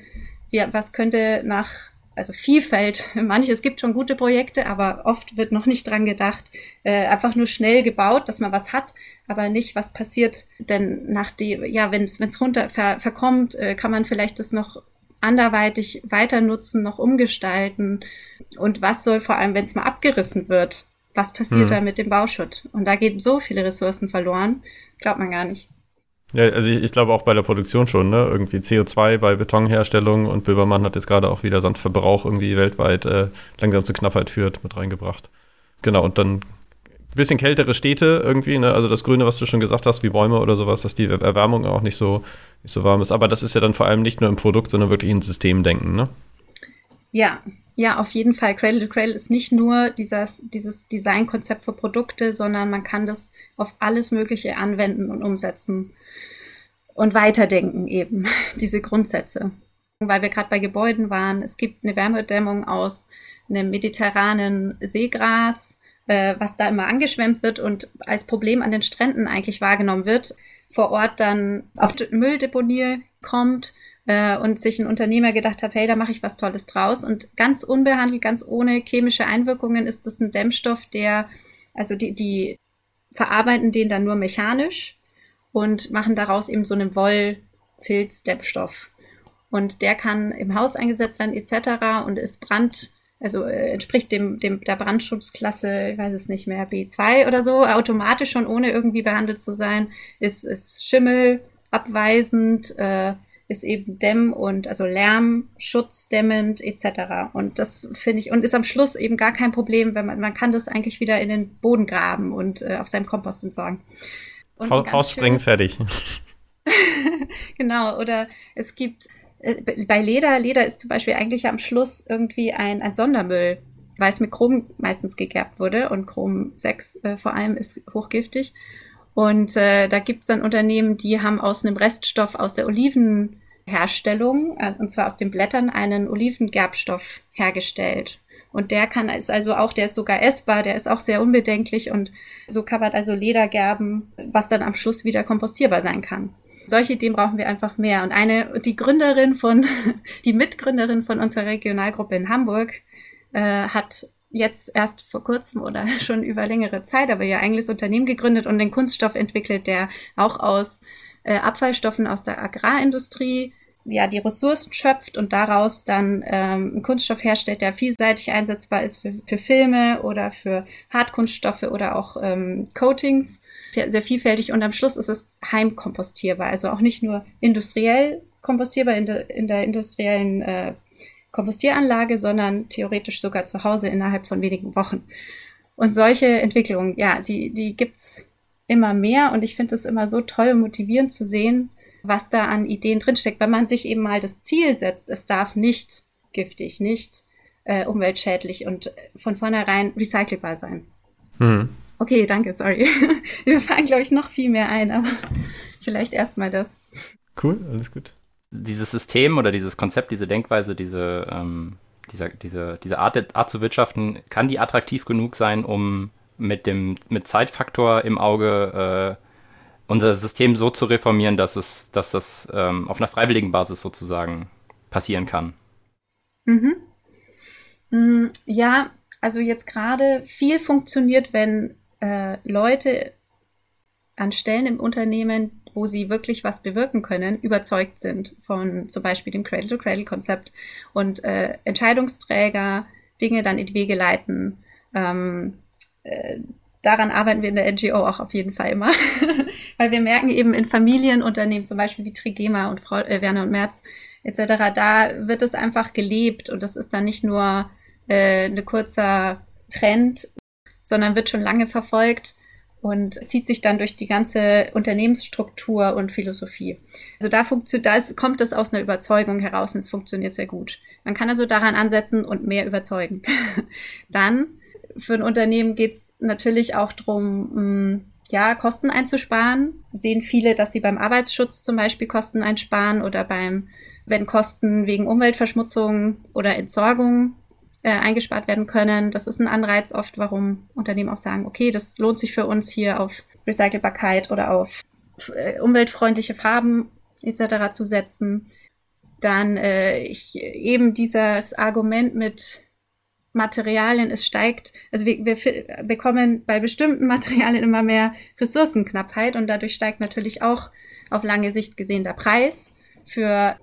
wir, was könnte nach also Vielfalt, manches gibt schon gute Projekte, aber oft wird noch nicht dran gedacht, äh, einfach nur schnell gebaut, dass man was hat, aber nicht, was passiert denn nach die, ja, wenn es runter ver, verkommt, äh, kann man vielleicht das noch anderweitig weiter nutzen, noch umgestalten und was soll vor allem, wenn es mal abgerissen wird, was passiert mhm. da mit dem Bauschutt? Und da gehen so viele Ressourcen verloren, glaubt man gar nicht. Ja, also ich, ich, glaube auch bei der Produktion schon, ne? Irgendwie CO2 bei Betonherstellung und Böbermann hat jetzt gerade auch wieder Sandverbrauch irgendwie weltweit äh, langsam zur Knappheit führt, mit reingebracht. Genau, und dann ein bisschen kältere Städte irgendwie, ne? Also das Grüne, was du schon gesagt hast, wie Bäume oder sowas, dass die Erwärmung auch nicht so, nicht so warm ist. Aber das ist ja dann vor allem nicht nur im Produkt, sondern wirklich ein Systemdenken, ne? Ja, ja, auf jeden Fall. Cradle to Cradle ist nicht nur dieses, dieses Designkonzept für Produkte, sondern man kann das auf alles Mögliche anwenden und umsetzen und weiterdenken eben, diese Grundsätze. Weil wir gerade bei Gebäuden waren, es gibt eine Wärmedämmung aus einem mediterranen Seegras, äh, was da immer angeschwemmt wird und als Problem an den Stränden eigentlich wahrgenommen wird, vor Ort dann auf Mülldeponie kommt äh, und sich ein Unternehmer gedacht hat, hey, da mache ich was Tolles draus. Und ganz unbehandelt, ganz ohne chemische Einwirkungen ist das ein Dämmstoff, der, also die, die verarbeiten den dann nur mechanisch und machen daraus eben so einen Wollfilz-Dämmstoff. Und der kann im Haus eingesetzt werden, etc. und ist Brand, also äh, entspricht dem, dem der Brandschutzklasse, ich weiß es nicht mehr, B2 oder so, automatisch schon ohne irgendwie behandelt zu sein, ist, ist Schimmel abweisend, äh, ist eben Dämm- und also Lärmschutzdämmend etc. Und das finde ich und ist am Schluss eben gar kein Problem, wenn man man kann das eigentlich wieder in den Boden graben und äh, auf seinem Kompost entsorgen. Und Haus springen fertig. genau, oder es gibt äh, bei Leder, Leder ist zum Beispiel eigentlich am Schluss irgendwie ein, ein Sondermüll, weil es mit Chrom meistens gegerbt wurde und Chrom 6 äh, vor allem ist hochgiftig. Und äh, da gibt's dann Unternehmen, die haben aus einem Reststoff aus der Olivenherstellung, äh, und zwar aus den Blättern, einen Olivengerbstoff hergestellt. Und der kann ist also auch, der ist sogar essbar, der ist auch sehr unbedenklich und so man also Leder gerben, was dann am Schluss wieder kompostierbar sein kann. Solche Ideen brauchen wir einfach mehr. Und eine, die Gründerin von, die Mitgründerin von unserer Regionalgruppe in Hamburg, äh, hat jetzt erst vor kurzem oder schon über längere Zeit, aber ihr eigenes Unternehmen gegründet und den Kunststoff entwickelt, der auch aus äh, Abfallstoffen aus der Agrarindustrie ja die Ressourcen schöpft und daraus dann ähm, einen Kunststoff herstellt, der vielseitig einsetzbar ist für, für Filme oder für Hartkunststoffe oder auch ähm, Coatings. Sehr vielfältig und am Schluss ist es heimkompostierbar, also auch nicht nur industriell kompostierbar in, de, in der industriellen äh, Kompostieranlage, sondern theoretisch sogar zu Hause innerhalb von wenigen Wochen. Und solche Entwicklungen, ja, die, die gibt's immer mehr und ich finde es immer so toll und motivierend zu sehen, was da an Ideen drinsteckt, wenn man sich eben mal das Ziel setzt, es darf nicht giftig, nicht äh, umweltschädlich und von vornherein recycelbar sein. Hm. Okay, danke, sorry. Wir fallen, glaube ich, noch viel mehr ein, aber vielleicht erstmal das. Cool, alles gut dieses System oder dieses Konzept, diese Denkweise, diese, ähm, dieser, diese, diese Art, Art zu wirtschaften, kann die attraktiv genug sein, um mit dem mit Zeitfaktor im Auge äh, unser System so zu reformieren, dass es, dass das ähm, auf einer freiwilligen Basis sozusagen passieren kann. Mhm. Mm, ja, also jetzt gerade viel funktioniert, wenn äh, Leute an Stellen im Unternehmen wo sie wirklich was bewirken können, überzeugt sind von zum Beispiel dem Cradle-to-Cradle-Konzept und äh, Entscheidungsträger Dinge dann in die Wege leiten. Ähm, äh, daran arbeiten wir in der NGO auch auf jeden Fall immer, weil wir merken eben in Familienunternehmen, zum Beispiel wie Trigema und Frau, äh, Werner und Merz etc., da wird es einfach gelebt und das ist dann nicht nur äh, ein kurzer Trend, sondern wird schon lange verfolgt und zieht sich dann durch die ganze Unternehmensstruktur und Philosophie. Also da, da ist, kommt es aus einer Überzeugung heraus und es funktioniert sehr gut. Man kann also daran ansetzen und mehr überzeugen. dann für ein Unternehmen geht es natürlich auch darum, ja, Kosten einzusparen. Sehen viele, dass sie beim Arbeitsschutz zum Beispiel Kosten einsparen oder beim, wenn Kosten wegen Umweltverschmutzung oder Entsorgung äh, eingespart werden können. Das ist ein Anreiz oft, warum Unternehmen auch sagen, okay, das lohnt sich für uns hier auf Recycelbarkeit oder auf äh, umweltfreundliche Farben etc. zu setzen. Dann äh, ich, eben dieses Argument mit Materialien, es steigt, also wir, wir bekommen bei bestimmten Materialien immer mehr Ressourcenknappheit und dadurch steigt natürlich auch auf lange Sicht gesehen der Preis für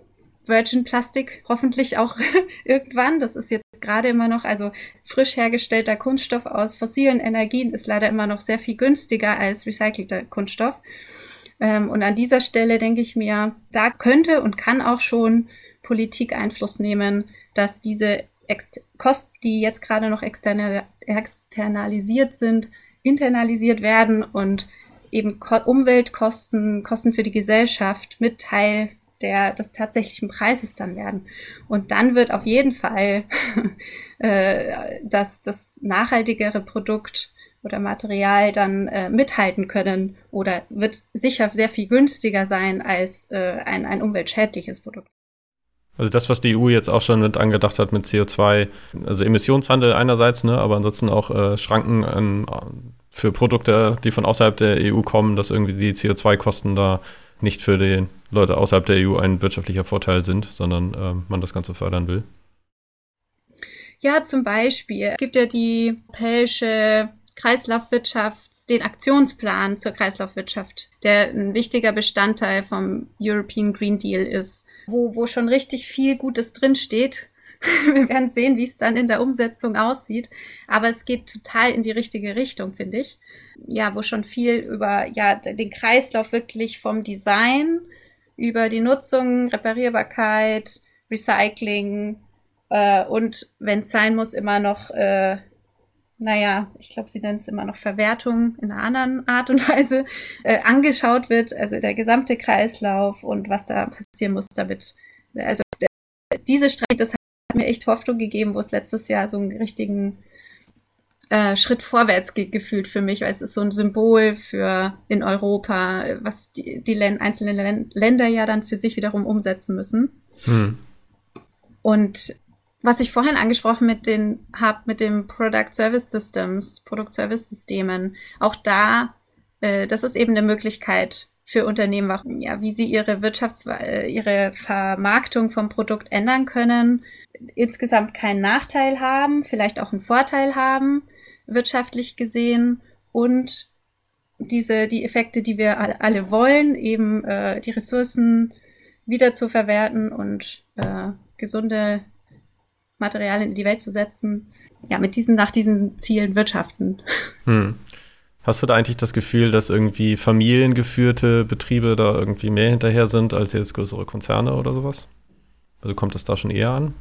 Virgin Plastik hoffentlich auch irgendwann. Das ist jetzt gerade immer noch, also frisch hergestellter Kunststoff aus fossilen Energien ist leider immer noch sehr viel günstiger als recycelter Kunststoff. Ähm, und an dieser Stelle denke ich mir, da könnte und kann auch schon Politik Einfluss nehmen, dass diese Ex Kosten, die jetzt gerade noch external externalisiert sind, internalisiert werden und eben Ko Umweltkosten, Kosten für die Gesellschaft mit Teil der, des tatsächlichen Preises dann werden. Und dann wird auf jeden Fall äh, das, das nachhaltigere Produkt oder Material dann äh, mithalten können oder wird sicher sehr viel günstiger sein als äh, ein, ein umweltschädliches Produkt. Also das, was die EU jetzt auch schon mit angedacht hat mit CO2, also Emissionshandel einerseits, ne, aber ansonsten auch äh, Schranken an, für Produkte, die von außerhalb der EU kommen, dass irgendwie die CO2-Kosten da nicht für die Leute außerhalb der EU ein wirtschaftlicher Vorteil sind, sondern ähm, man das Ganze fördern will? Ja, zum Beispiel gibt ja die europäische Kreislaufwirtschaft, den Aktionsplan zur Kreislaufwirtschaft, der ein wichtiger Bestandteil vom European Green Deal ist, wo, wo schon richtig viel Gutes drinsteht. Wir werden sehen, wie es dann in der Umsetzung aussieht. Aber es geht total in die richtige Richtung, finde ich ja, wo schon viel über ja, den Kreislauf wirklich vom Design über die Nutzung, Reparierbarkeit, Recycling äh, und wenn es sein muss, immer noch, äh, naja, ich glaube, sie nennen es immer noch Verwertung in einer anderen Art und Weise, äh, angeschaut wird, also der gesamte Kreislauf und was da passieren muss, damit, also diese Strecke, das hat mir echt Hoffnung gegeben, wo es letztes Jahr so einen richtigen äh, Schritt vorwärts ge gefühlt für mich, weil es ist so ein Symbol für in Europa, was die, die einzelnen Länder ja dann für sich wiederum umsetzen müssen. Hm. Und was ich vorhin angesprochen mit den habe mit dem Product Service Systems, Product Service Systemen, auch da, äh, das ist eben eine Möglichkeit für Unternehmen, ja, wie sie ihre Wirtschafts äh, ihre Vermarktung vom Produkt ändern können, insgesamt keinen Nachteil haben, vielleicht auch einen Vorteil haben, wirtschaftlich gesehen und diese, die Effekte, die wir alle wollen, eben äh, die Ressourcen wieder zu verwerten und äh, gesunde Materialien in die Welt zu setzen, ja, mit diesen, nach diesen Zielen wirtschaften. Hm. Hast du da eigentlich das Gefühl, dass irgendwie familiengeführte Betriebe da irgendwie mehr hinterher sind als jetzt größere Konzerne oder sowas? Also kommt das da schon eher an?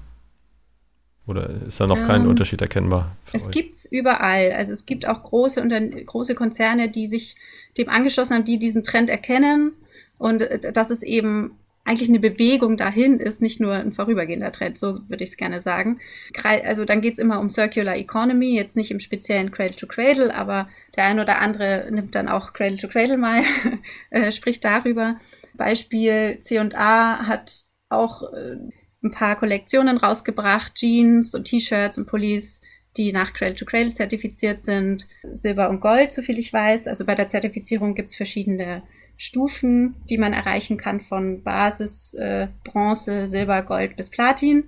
Oder ist da noch ähm, kein Unterschied erkennbar? Es gibt es überall. Also es gibt auch große, große Konzerne, die sich dem angeschlossen haben, die diesen Trend erkennen. Und äh, dass es eben eigentlich eine Bewegung dahin ist, nicht nur ein vorübergehender Trend, so würde ich es gerne sagen. Also dann geht es immer um Circular Economy, jetzt nicht im speziellen Cradle to Cradle, aber der ein oder andere nimmt dann auch Cradle to Cradle mal, äh, spricht darüber. Beispiel C&A hat auch äh, ein paar Kollektionen rausgebracht, Jeans und T-Shirts und Pullis, die nach Cradle to Cradle zertifiziert sind, Silber und Gold, soviel ich weiß. Also bei der Zertifizierung gibt's verschiedene Stufen, die man erreichen kann von Basis, äh, Bronze, Silber, Gold bis Platin.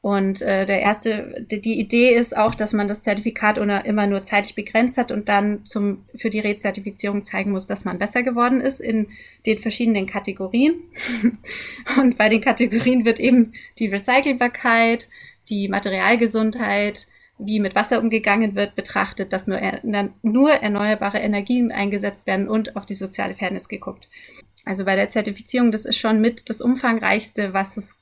Und äh, der erste, die, Idee ist auch, dass man das Zertifikat immer nur zeitlich begrenzt hat und dann zum, für die Rezertifizierung zeigen muss, dass man besser geworden ist in den verschiedenen Kategorien. und bei den Kategorien wird eben die Recycelbarkeit, die Materialgesundheit, wie mit Wasser umgegangen wird, betrachtet, dass nur, nur erneuerbare Energien eingesetzt werden und auf die soziale Fairness geguckt. Also bei der Zertifizierung, das ist schon mit das umfangreichste, was es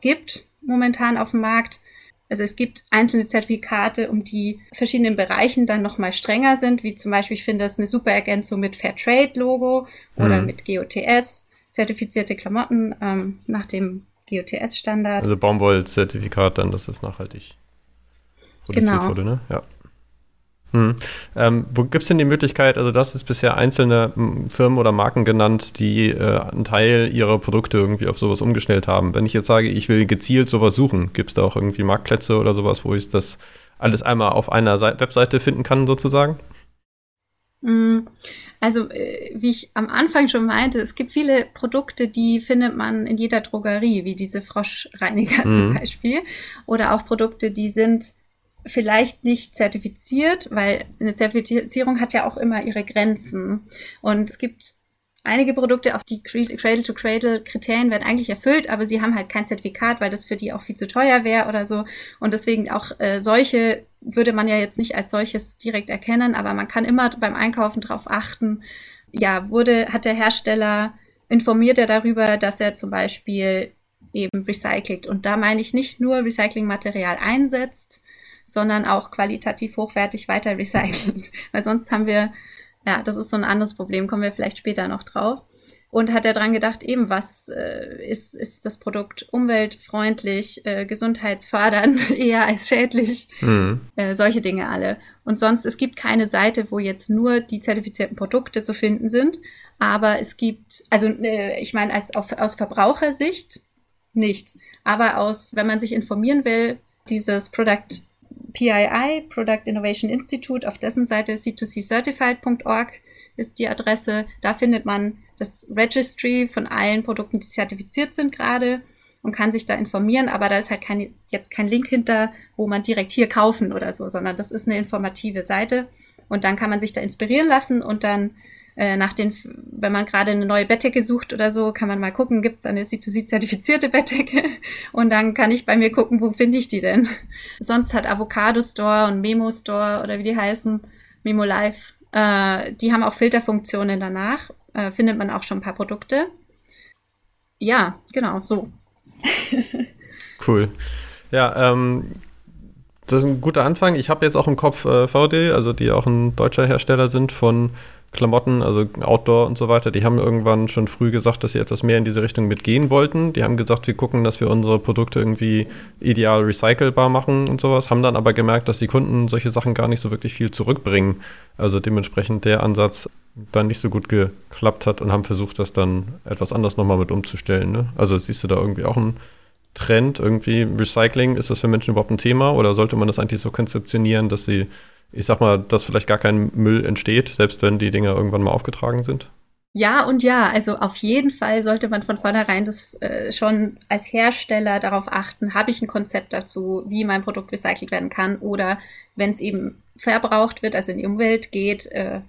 gibt momentan auf dem Markt. Also es gibt einzelne Zertifikate, um die verschiedenen Bereichen dann nochmal strenger sind, wie zum Beispiel, ich finde das eine super Ergänzung mit Fairtrade-Logo oder mhm. mit GOTS, zertifizierte Klamotten ähm, nach dem GOTS-Standard. Also Baumwoll-Zertifikat dann, dass das nachhaltig produziert genau. wurde, ne? Ja. Hm. Ähm, wo gibt es denn die Möglichkeit, also das ist bisher einzelne hm, Firmen oder Marken genannt, die äh, einen Teil ihrer Produkte irgendwie auf sowas umgestellt haben. Wenn ich jetzt sage, ich will gezielt sowas suchen, gibt es da auch irgendwie Marktplätze oder sowas, wo ich das alles einmal auf einer Seite, Webseite finden kann, sozusagen? Hm. Also, äh, wie ich am Anfang schon meinte, es gibt viele Produkte, die findet man in jeder Drogerie, wie diese Froschreiniger mhm. zum Beispiel. Oder auch Produkte, die sind vielleicht nicht zertifiziert, weil eine Zertifizierung hat ja auch immer ihre Grenzen. Und es gibt einige Produkte, auf die Cradle-to-Cradle-Kriterien werden eigentlich erfüllt, aber sie haben halt kein Zertifikat, weil das für die auch viel zu teuer wäre oder so. Und deswegen auch äh, solche würde man ja jetzt nicht als solches direkt erkennen, aber man kann immer beim Einkaufen darauf achten, ja, wurde, hat der Hersteller informiert er darüber, dass er zum Beispiel eben recycelt. Und da meine ich nicht nur Recyclingmaterial einsetzt, sondern auch qualitativ hochwertig weiter recycelt. Weil sonst haben wir, ja, das ist so ein anderes Problem, kommen wir vielleicht später noch drauf. Und hat er dran gedacht, eben, was äh, ist, ist das Produkt umweltfreundlich, äh, gesundheitsfördernd eher als schädlich, mhm. äh, solche Dinge alle. Und sonst, es gibt keine Seite, wo jetzt nur die zertifizierten Produkte zu finden sind, aber es gibt, also äh, ich meine, als, auf, aus Verbrauchersicht nicht, aber aus, wenn man sich informieren will, dieses Product PII, Product Innovation Institute, auf dessen Seite c2ccertified.org ist die Adresse. Da findet man das Registry von allen Produkten, die zertifiziert sind gerade und kann sich da informieren, aber da ist halt kein, jetzt kein Link hinter, wo man direkt hier kaufen oder so, sondern das ist eine informative Seite und dann kann man sich da inspirieren lassen und dann äh, nach den, wenn man gerade eine neue Bettdecke sucht oder so, kann man mal gucken, gibt es eine C2C-zertifizierte Bettdecke? Und dann kann ich bei mir gucken, wo finde ich die denn? Sonst hat Avocado Store und Memo Store oder wie die heißen, Memo Live, äh, die haben auch Filterfunktionen danach. Äh, findet man auch schon ein paar Produkte. Ja, genau, so. cool. Ja, ähm, das ist ein guter Anfang. Ich habe jetzt auch im Kopf äh, VD, also die auch ein deutscher Hersteller sind von Klamotten, also Outdoor und so weiter, die haben irgendwann schon früh gesagt, dass sie etwas mehr in diese Richtung mitgehen wollten. Die haben gesagt, wir gucken, dass wir unsere Produkte irgendwie ideal recycelbar machen und sowas, haben dann aber gemerkt, dass die Kunden solche Sachen gar nicht so wirklich viel zurückbringen. Also dementsprechend der Ansatz dann nicht so gut geklappt hat und haben versucht, das dann etwas anders nochmal mit umzustellen. Ne? Also siehst du da irgendwie auch einen Trend, irgendwie Recycling, ist das für Menschen überhaupt ein Thema oder sollte man das eigentlich so konzeptionieren, dass sie ich sag mal, dass vielleicht gar kein Müll entsteht, selbst wenn die Dinger irgendwann mal aufgetragen sind? Ja und ja, also auf jeden Fall sollte man von vornherein das äh, schon als Hersteller darauf achten, habe ich ein Konzept dazu, wie mein Produkt recycelt werden kann oder wenn es eben verbraucht wird, also in die Umwelt geht, äh,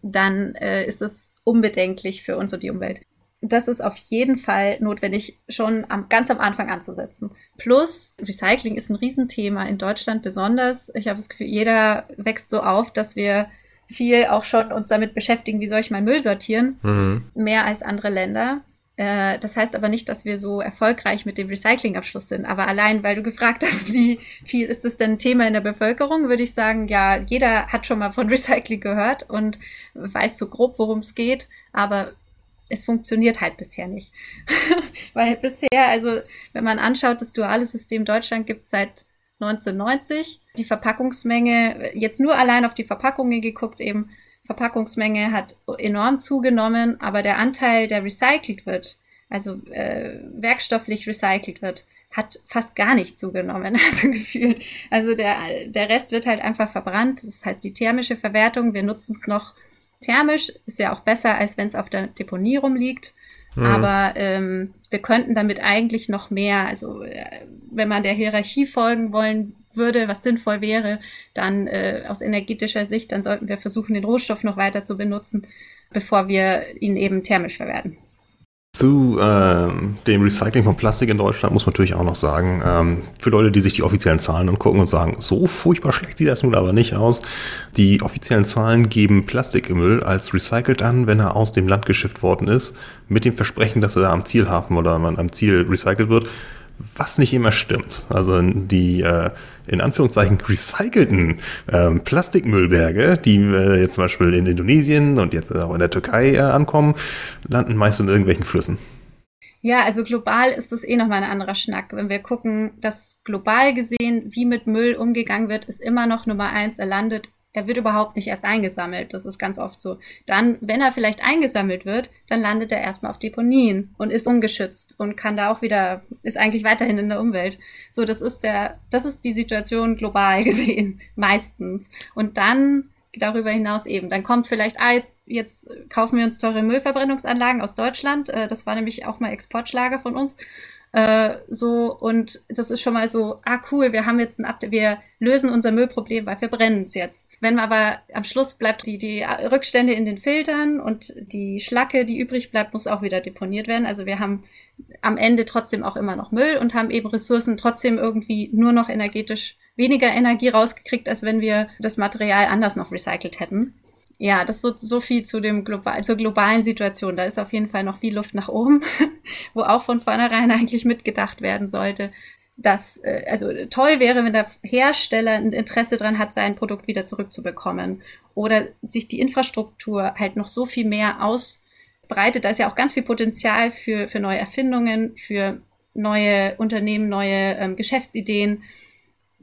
dann äh, ist es unbedenklich für uns und die Umwelt das ist auf jeden Fall notwendig, schon am, ganz am Anfang anzusetzen. Plus, Recycling ist ein Riesenthema in Deutschland besonders. Ich habe das Gefühl, jeder wächst so auf, dass wir viel auch schon uns damit beschäftigen, wie soll ich meinen Müll sortieren, mhm. mehr als andere Länder. Äh, das heißt aber nicht, dass wir so erfolgreich mit dem Recyclingabschluss sind. Aber allein, weil du gefragt hast, wie viel ist das denn ein Thema in der Bevölkerung, würde ich sagen, ja, jeder hat schon mal von Recycling gehört und weiß so grob, worum es geht. Aber es funktioniert halt bisher nicht. Weil bisher, also wenn man anschaut, das duale System Deutschland gibt es seit 1990. Die Verpackungsmenge, jetzt nur allein auf die Verpackungen geguckt, eben Verpackungsmenge hat enorm zugenommen, aber der Anteil, der recycelt wird, also äh, werkstofflich recycelt wird, hat fast gar nicht zugenommen, also gefühlt. Also der, der Rest wird halt einfach verbrannt. Das heißt, die thermische Verwertung, wir nutzen es noch thermisch, ist ja auch besser, als wenn es auf der Deponie rumliegt. Mhm. Aber ähm, wir könnten damit eigentlich noch mehr, also äh, wenn man der Hierarchie folgen wollen würde, was sinnvoll wäre, dann äh, aus energetischer Sicht, dann sollten wir versuchen, den Rohstoff noch weiter zu benutzen, bevor wir ihn eben thermisch verwerten. Zu ähm, dem Recycling von Plastik in Deutschland muss man natürlich auch noch sagen, ähm, für Leute, die sich die offiziellen Zahlen angucken und sagen, so furchtbar schlecht sieht das nun aber nicht aus. Die offiziellen Zahlen geben Plastikmüll als recycelt an, wenn er aus dem Land geschifft worden ist, mit dem Versprechen, dass er am Zielhafen oder am Ziel recycelt wird. Was nicht immer stimmt. Also die äh, in Anführungszeichen recycelten ähm, Plastikmüllberge, die äh, jetzt zum Beispiel in Indonesien und jetzt auch in der Türkei äh, ankommen, landen meist in irgendwelchen Flüssen. Ja, also global ist das eh nochmal ein anderer Schnack. Wenn wir gucken, dass global gesehen, wie mit Müll umgegangen wird, ist immer noch Nummer eins, er landet er wird überhaupt nicht erst eingesammelt. Das ist ganz oft so. Dann, wenn er vielleicht eingesammelt wird, dann landet er erstmal auf Deponien und ist ungeschützt und kann da auch wieder, ist eigentlich weiterhin in der Umwelt. So, das ist der, das ist die Situation global gesehen, meistens. Und dann darüber hinaus eben. Dann kommt vielleicht, ah, jetzt, jetzt kaufen wir uns teure Müllverbrennungsanlagen aus Deutschland. Äh, das war nämlich auch mal Exportschlager von uns. Äh, so, und das ist schon mal so, ah cool, wir haben jetzt ein Update, wir lösen unser Müllproblem, weil wir brennen es jetzt. Wenn aber am Schluss bleibt die, die Rückstände in den Filtern und die Schlacke, die übrig bleibt, muss auch wieder deponiert werden. Also wir haben am Ende trotzdem auch immer noch Müll und haben eben Ressourcen trotzdem irgendwie nur noch energetisch weniger Energie rausgekriegt, als wenn wir das Material anders noch recycelt hätten. Ja, das ist so, so viel zu dem global, zur globalen Situation. Da ist auf jeden Fall noch viel Luft nach oben, wo auch von vornherein eigentlich mitgedacht werden sollte. Dass, äh, also toll wäre, wenn der Hersteller ein Interesse daran hat, sein Produkt wieder zurückzubekommen. Oder sich die Infrastruktur halt noch so viel mehr ausbreitet. Da ist ja auch ganz viel Potenzial für, für neue Erfindungen, für neue Unternehmen, neue ähm, Geschäftsideen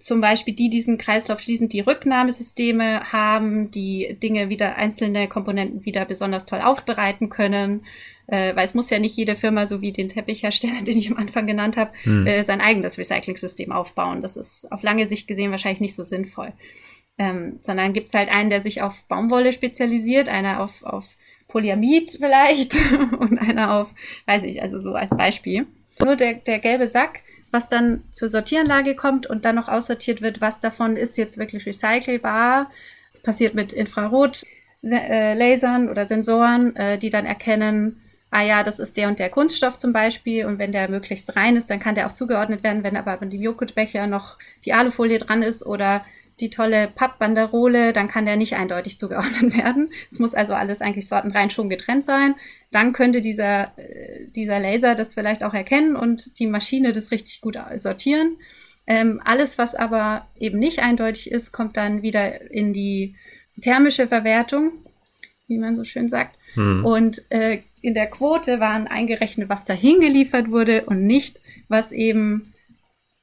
zum Beispiel die diesen Kreislauf schließen, die Rücknahmesysteme haben, die Dinge wieder, einzelne Komponenten wieder besonders toll aufbereiten können. Äh, weil es muss ja nicht jede Firma, so wie den Teppichhersteller, den ich am Anfang genannt habe, hm. äh, sein eigenes Recycling-System aufbauen. Das ist auf lange Sicht gesehen wahrscheinlich nicht so sinnvoll. Ähm, sondern gibt es halt einen, der sich auf Baumwolle spezialisiert, einer auf, auf Polyamid vielleicht und einer auf, weiß ich, also so als Beispiel. Nur der, der gelbe Sack was dann zur Sortieranlage kommt und dann noch aussortiert wird, was davon ist jetzt wirklich recycelbar. Passiert mit Infrarot-Lasern oder Sensoren, äh, die dann erkennen, ah ja, das ist der und der Kunststoff zum Beispiel und wenn der möglichst rein ist, dann kann der auch zugeordnet werden. Wenn aber bei dem Joghurtbecher noch die Alufolie dran ist oder die tolle Pappbanderole, dann kann der nicht eindeutig zugeordnet werden. Es muss also alles eigentlich sortenrein schon getrennt sein. Dann könnte dieser, äh, dieser Laser das vielleicht auch erkennen und die Maschine das richtig gut sortieren. Ähm, alles, was aber eben nicht eindeutig ist, kommt dann wieder in die thermische Verwertung, wie man so schön sagt. Hm. Und äh, in der Quote waren eingerechnet, was dahin geliefert wurde und nicht, was eben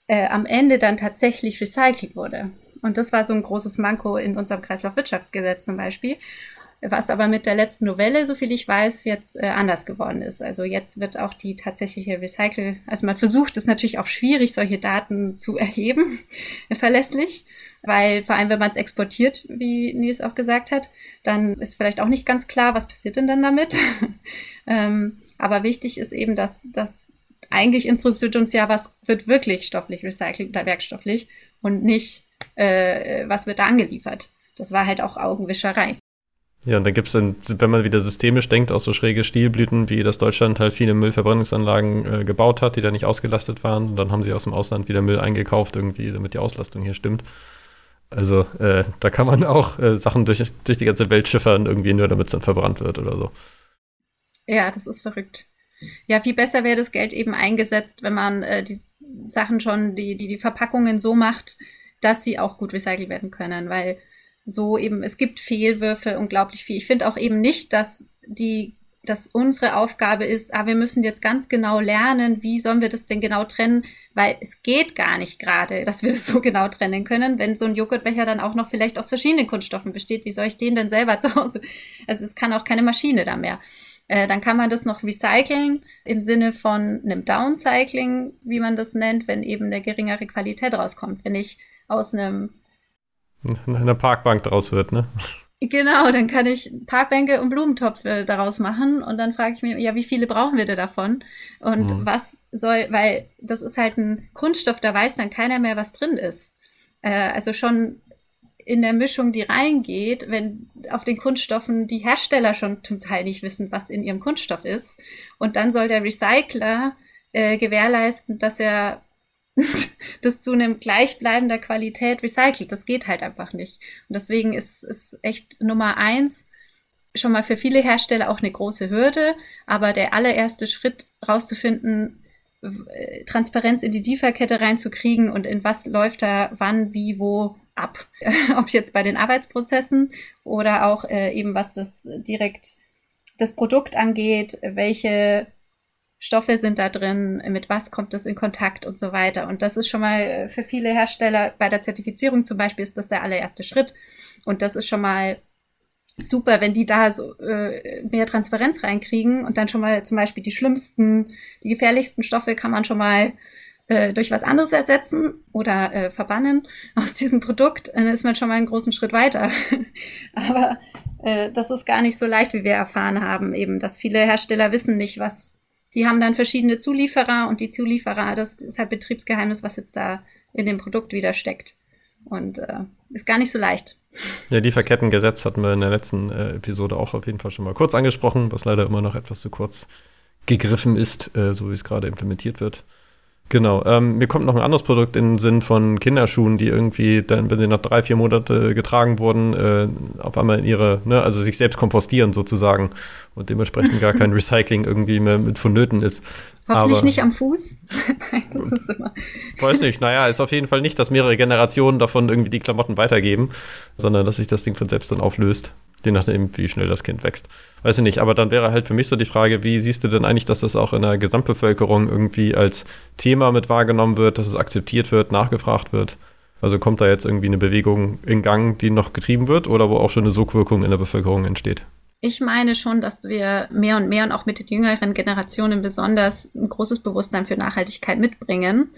äh, am Ende dann tatsächlich recycelt wurde. Und das war so ein großes Manko in unserem Kreislaufwirtschaftsgesetz zum Beispiel, was aber mit der letzten Novelle, so viel ich weiß, jetzt äh, anders geworden ist. Also jetzt wird auch die tatsächliche Recycle, also man versucht es natürlich auch schwierig, solche Daten zu erheben, verlässlich, weil vor allem, wenn man es exportiert, wie Nils auch gesagt hat, dann ist vielleicht auch nicht ganz klar, was passiert denn dann damit. ähm, aber wichtig ist eben, dass, dass eigentlich interessiert uns ja, was wird wirklich stofflich recycelt oder werkstofflich und nicht äh, was wird da angeliefert. Das war halt auch Augenwischerei. Ja, und dann gibt es dann, wenn man wieder systemisch denkt, auch so schräge Stilblüten, wie das Deutschland halt viele Müllverbrennungsanlagen äh, gebaut hat, die da nicht ausgelastet waren. Und dann haben sie aus dem Ausland wieder Müll eingekauft, irgendwie, damit die Auslastung hier stimmt. Also äh, da kann man auch äh, Sachen durch, durch die ganze Welt schiffern, irgendwie nur damit es dann verbrannt wird oder so. Ja, das ist verrückt. Ja, viel besser wäre das Geld eben eingesetzt, wenn man äh, die Sachen schon, die, die, die Verpackungen so macht, dass sie auch gut recycelt werden können, weil so eben, es gibt Fehlwürfe unglaublich viel. Ich finde auch eben nicht, dass die, dass unsere Aufgabe ist, ah, wir müssen jetzt ganz genau lernen, wie sollen wir das denn genau trennen, weil es geht gar nicht gerade, dass wir das so genau trennen können, wenn so ein Joghurtbecher dann auch noch vielleicht aus verschiedenen Kunststoffen besteht, wie soll ich den denn selber zu Hause? Also es kann auch keine Maschine da mehr. Äh, dann kann man das noch recyceln im Sinne von einem Downcycling, wie man das nennt, wenn eben eine geringere Qualität rauskommt. Wenn ich aus einem eine Parkbank draus wird, ne? Genau, dann kann ich Parkbänke und Blumentopfe daraus machen und dann frage ich mich, ja, wie viele brauchen wir denn davon? Und mhm. was soll, weil das ist halt ein Kunststoff, da weiß dann keiner mehr, was drin ist. Äh, also schon in der Mischung, die reingeht, wenn auf den Kunststoffen die Hersteller schon zum Teil nicht wissen, was in ihrem Kunststoff ist. Und dann soll der Recycler äh, gewährleisten, dass er das zu einem gleichbleibender Qualität recycelt. Das geht halt einfach nicht. Und deswegen ist es echt Nummer eins schon mal für viele Hersteller auch eine große Hürde. Aber der allererste Schritt rauszufinden, Transparenz in die Lieferkette reinzukriegen und in was läuft da wann, wie, wo ab. Ob jetzt bei den Arbeitsprozessen oder auch äh, eben was das direkt das Produkt angeht, welche Stoffe sind da drin, mit was kommt das in Kontakt und so weiter. Und das ist schon mal äh, für viele Hersteller bei der Zertifizierung zum Beispiel ist das der allererste Schritt. Und das ist schon mal super, wenn die da so äh, mehr Transparenz reinkriegen und dann schon mal zum Beispiel die schlimmsten, die gefährlichsten Stoffe kann man schon mal äh, durch was anderes ersetzen oder äh, verbannen aus diesem Produkt, dann ist man schon mal einen großen Schritt weiter. Aber äh, das ist gar nicht so leicht, wie wir erfahren haben, eben, dass viele Hersteller wissen nicht, was die haben dann verschiedene Zulieferer und die Zulieferer, das ist halt Betriebsgeheimnis, was jetzt da in dem Produkt wieder steckt. Und äh, ist gar nicht so leicht. Ja, Lieferkettengesetz hatten wir in der letzten äh, Episode auch auf jeden Fall schon mal kurz angesprochen, was leider immer noch etwas zu kurz gegriffen ist, äh, so wie es gerade implementiert wird. Genau. Ähm, mir kommt noch ein anderes Produkt in den Sinn von Kinderschuhen, die irgendwie dann, wenn sie nach drei, vier Monate getragen wurden, äh, auf einmal in ihre, ne, also sich selbst kompostieren sozusagen und dementsprechend gar kein Recycling irgendwie mehr mit vonnöten ist. Hoffentlich Aber, nicht am Fuß. Nein, das ist immer. Weiß nicht. Naja, ist auf jeden Fall nicht, dass mehrere Generationen davon irgendwie die Klamotten weitergeben, sondern dass sich das Ding von selbst dann auflöst. Je nachdem, wie schnell das Kind wächst. Weiß ich nicht. Aber dann wäre halt für mich so die Frage, wie siehst du denn eigentlich, dass das auch in der Gesamtbevölkerung irgendwie als Thema mit wahrgenommen wird, dass es akzeptiert wird, nachgefragt wird? Also kommt da jetzt irgendwie eine Bewegung in Gang, die noch getrieben wird oder wo auch schon eine Sogwirkung in der Bevölkerung entsteht? Ich meine schon, dass wir mehr und mehr und auch mit den jüngeren Generationen besonders ein großes Bewusstsein für Nachhaltigkeit mitbringen.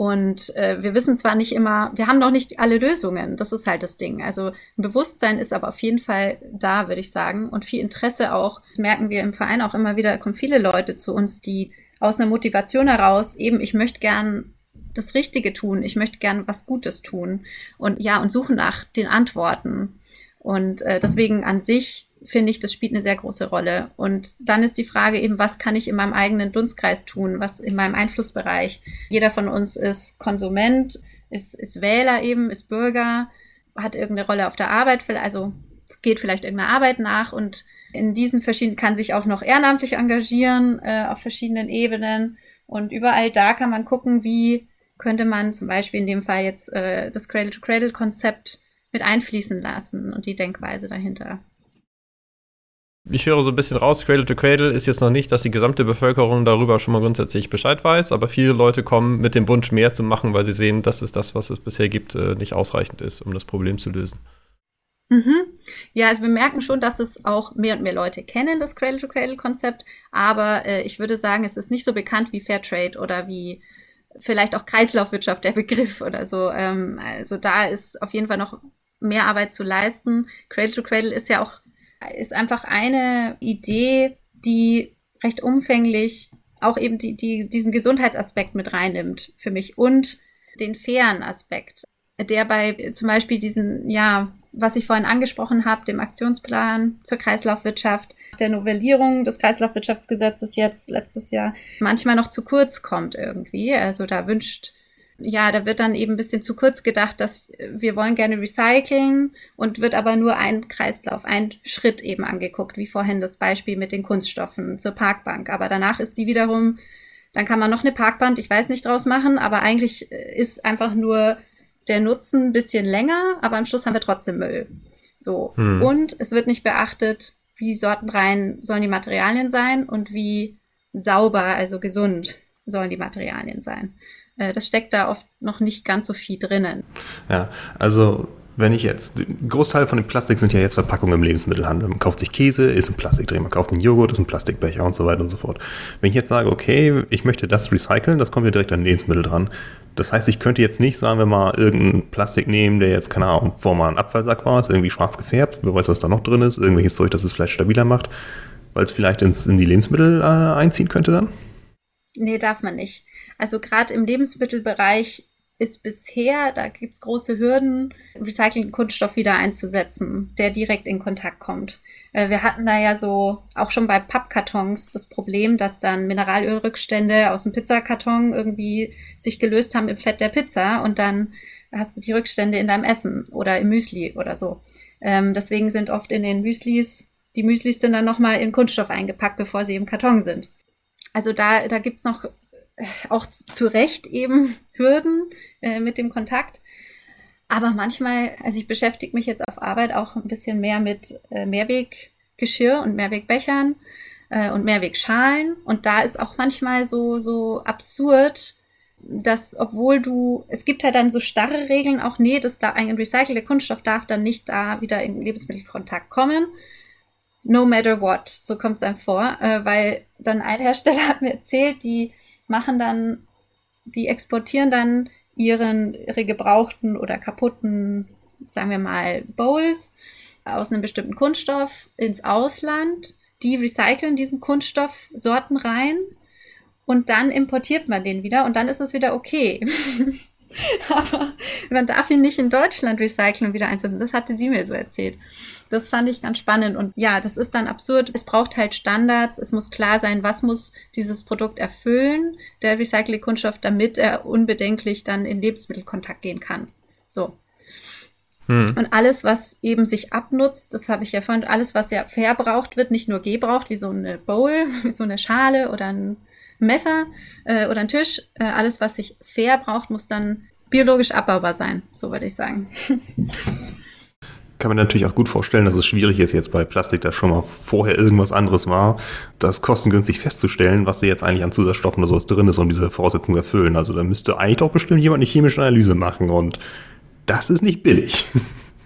Und äh, wir wissen zwar nicht immer, wir haben noch nicht alle Lösungen, das ist halt das Ding. Also ein Bewusstsein ist aber auf jeden Fall da, würde ich sagen. Und viel Interesse auch. Das merken wir im Verein auch immer wieder, kommen viele Leute zu uns, die aus einer Motivation heraus eben, ich möchte gern das Richtige tun, ich möchte gern was Gutes tun. Und ja, und suchen nach den Antworten. Und äh, deswegen an sich finde ich, das spielt eine sehr große Rolle. Und dann ist die Frage eben, was kann ich in meinem eigenen Dunstkreis tun, was in meinem Einflussbereich. Jeder von uns ist Konsument, ist, ist Wähler eben, ist Bürger, hat irgendeine Rolle auf der Arbeit, also geht vielleicht irgendeiner Arbeit nach und in diesen verschiedenen kann sich auch noch ehrenamtlich engagieren äh, auf verschiedenen Ebenen. Und überall da kann man gucken, wie könnte man zum Beispiel in dem Fall jetzt äh, das Cradle-to-Cradle-Konzept mit einfließen lassen und die Denkweise dahinter ich höre so ein bisschen raus, Cradle to Cradle ist jetzt noch nicht, dass die gesamte Bevölkerung darüber schon mal grundsätzlich Bescheid weiß, aber viele Leute kommen mit dem Wunsch, mehr zu machen, weil sie sehen, dass es das, was es bisher gibt, äh, nicht ausreichend ist, um das Problem zu lösen. Mhm. Ja, also wir merken schon, dass es auch mehr und mehr Leute kennen, das Cradle-to-Cradle-Konzept, aber äh, ich würde sagen, es ist nicht so bekannt wie Fairtrade oder wie vielleicht auch Kreislaufwirtschaft, der Begriff oder so. Ähm, also da ist auf jeden Fall noch mehr Arbeit zu leisten. Cradle-to-Cradle ist ja auch ist einfach eine Idee, die recht umfänglich auch eben die, die, diesen Gesundheitsaspekt mit reinnimmt für mich und den fairen Aspekt, der bei zum Beispiel diesen, ja, was ich vorhin angesprochen habe, dem Aktionsplan zur Kreislaufwirtschaft, der Novellierung des Kreislaufwirtschaftsgesetzes jetzt letztes Jahr manchmal noch zu kurz kommt irgendwie. Also da wünscht ja, da wird dann eben ein bisschen zu kurz gedacht, dass wir wollen gerne recyceln und wird aber nur ein Kreislauf, ein Schritt eben angeguckt, wie vorhin das Beispiel mit den Kunststoffen zur Parkbank. Aber danach ist die wiederum, dann kann man noch eine Parkbank, ich weiß nicht, draus machen, aber eigentlich ist einfach nur der Nutzen ein bisschen länger, aber am Schluss haben wir trotzdem Müll. So. Hm. Und es wird nicht beachtet, wie sortenrein sollen die Materialien sein und wie sauber, also gesund sollen die Materialien sein. Äh, das steckt da oft noch nicht ganz so viel drinnen. Ja, also wenn ich jetzt, Großteil von dem Plastik sind ja jetzt Verpackungen im Lebensmittelhandel. Man kauft sich Käse, ist ein Plastikdreh, man kauft einen Joghurt, ist ein Plastikbecher und so weiter und so fort. Wenn ich jetzt sage, okay, ich möchte das recyceln, das kommt ja direkt an Lebensmittel dran. Das heißt, ich könnte jetzt nicht, sagen wir mal, irgendeinen Plastik nehmen, der jetzt, keine Ahnung, vor mal ein Abfallsack war, ist irgendwie schwarz gefärbt, wer weiß, was da noch drin ist, irgendwelches Zeug, das es vielleicht stabiler macht, weil es vielleicht ins, in die Lebensmittel äh, einziehen könnte dann? Nee, darf man nicht. Also gerade im Lebensmittelbereich ist bisher, da gibt es große Hürden, Recycling-Kunststoff wieder einzusetzen, der direkt in Kontakt kommt. Äh, wir hatten da ja so auch schon bei Pappkartons das Problem, dass dann Mineralölrückstände aus dem Pizzakarton irgendwie sich gelöst haben im Fett der Pizza und dann hast du die Rückstände in deinem Essen oder im Müsli oder so. Ähm, deswegen sind oft in den Müslis, die Müslis sind dann nochmal in Kunststoff eingepackt, bevor sie im Karton sind. Also da, da gibt's noch auch zu Recht eben Hürden äh, mit dem Kontakt. Aber manchmal, also ich beschäftige mich jetzt auf Arbeit auch ein bisschen mehr mit äh, Mehrweggeschirr und Mehrwegbechern äh, und Mehrwegschalen. Und da ist auch manchmal so, so absurd, dass obwohl du, es gibt halt dann so starre Regeln auch, nee, dass da ein recycelter Kunststoff darf dann nicht da wieder in Lebensmittelkontakt kommen. No matter what, so kommt es einem vor, äh, weil dann ein Hersteller hat mir erzählt, die machen dann, die exportieren dann ihren, ihre gebrauchten oder kaputten, sagen wir mal, Bowls aus einem bestimmten Kunststoff ins Ausland. Die recyceln diesen Kunststoffsorten rein und dann importiert man den wieder und dann ist es wieder okay. Aber man darf ihn nicht in Deutschland recyceln und wieder einsetzen. Das hatte sie mir so erzählt. Das fand ich ganz spannend. Und ja, das ist dann absurd. Es braucht halt Standards. Es muss klar sein, was muss dieses Produkt erfüllen, der recycelte Kunststoff, damit er unbedenklich dann in Lebensmittelkontakt gehen kann. So. Hm. Und alles, was eben sich abnutzt, das habe ich ja vorhin, alles, was ja verbraucht wird, nicht nur gebraucht, wie so eine Bowl, wie so eine Schale oder ein Messer äh, oder ein Tisch, äh, alles, was sich fair braucht, muss dann biologisch abbaubar sein, so würde ich sagen. Kann man natürlich auch gut vorstellen, dass es schwierig ist, jetzt bei Plastik, da schon mal vorher irgendwas anderes war, das kostengünstig festzustellen, was da jetzt eigentlich an Zusatzstoffen oder sowas drin ist, um diese Voraussetzungen erfüllen. Also da müsste eigentlich doch bestimmt jemand eine chemische Analyse machen und das ist nicht billig.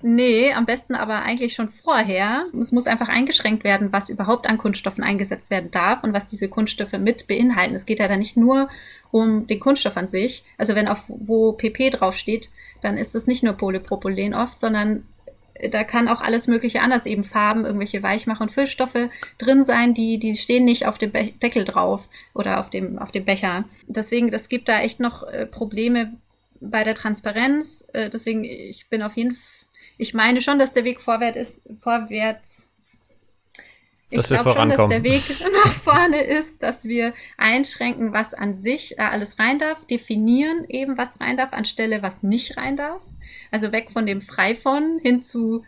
Nee, am besten aber eigentlich schon vorher. Es muss einfach eingeschränkt werden, was überhaupt an Kunststoffen eingesetzt werden darf und was diese Kunststoffe mit beinhalten. Es geht ja da nicht nur um den Kunststoff an sich. Also wenn auf wo PP draufsteht, dann ist das nicht nur Polypropylen oft, sondern da kann auch alles mögliche anders, eben Farben, irgendwelche Weichmacher und Füllstoffe drin sein, die, die stehen nicht auf dem Be Deckel drauf oder auf dem, auf dem Becher. Deswegen, das gibt da echt noch äh, Probleme bei der Transparenz. Äh, deswegen, ich bin auf jeden ich meine schon, dass der Weg vorwärts ist, vorwärts. Ich glaube schon, dass der Weg nach vorne ist, dass wir einschränken, was an sich äh, alles rein darf, definieren eben, was rein darf, anstelle was nicht rein darf. Also weg von dem frei von hin zu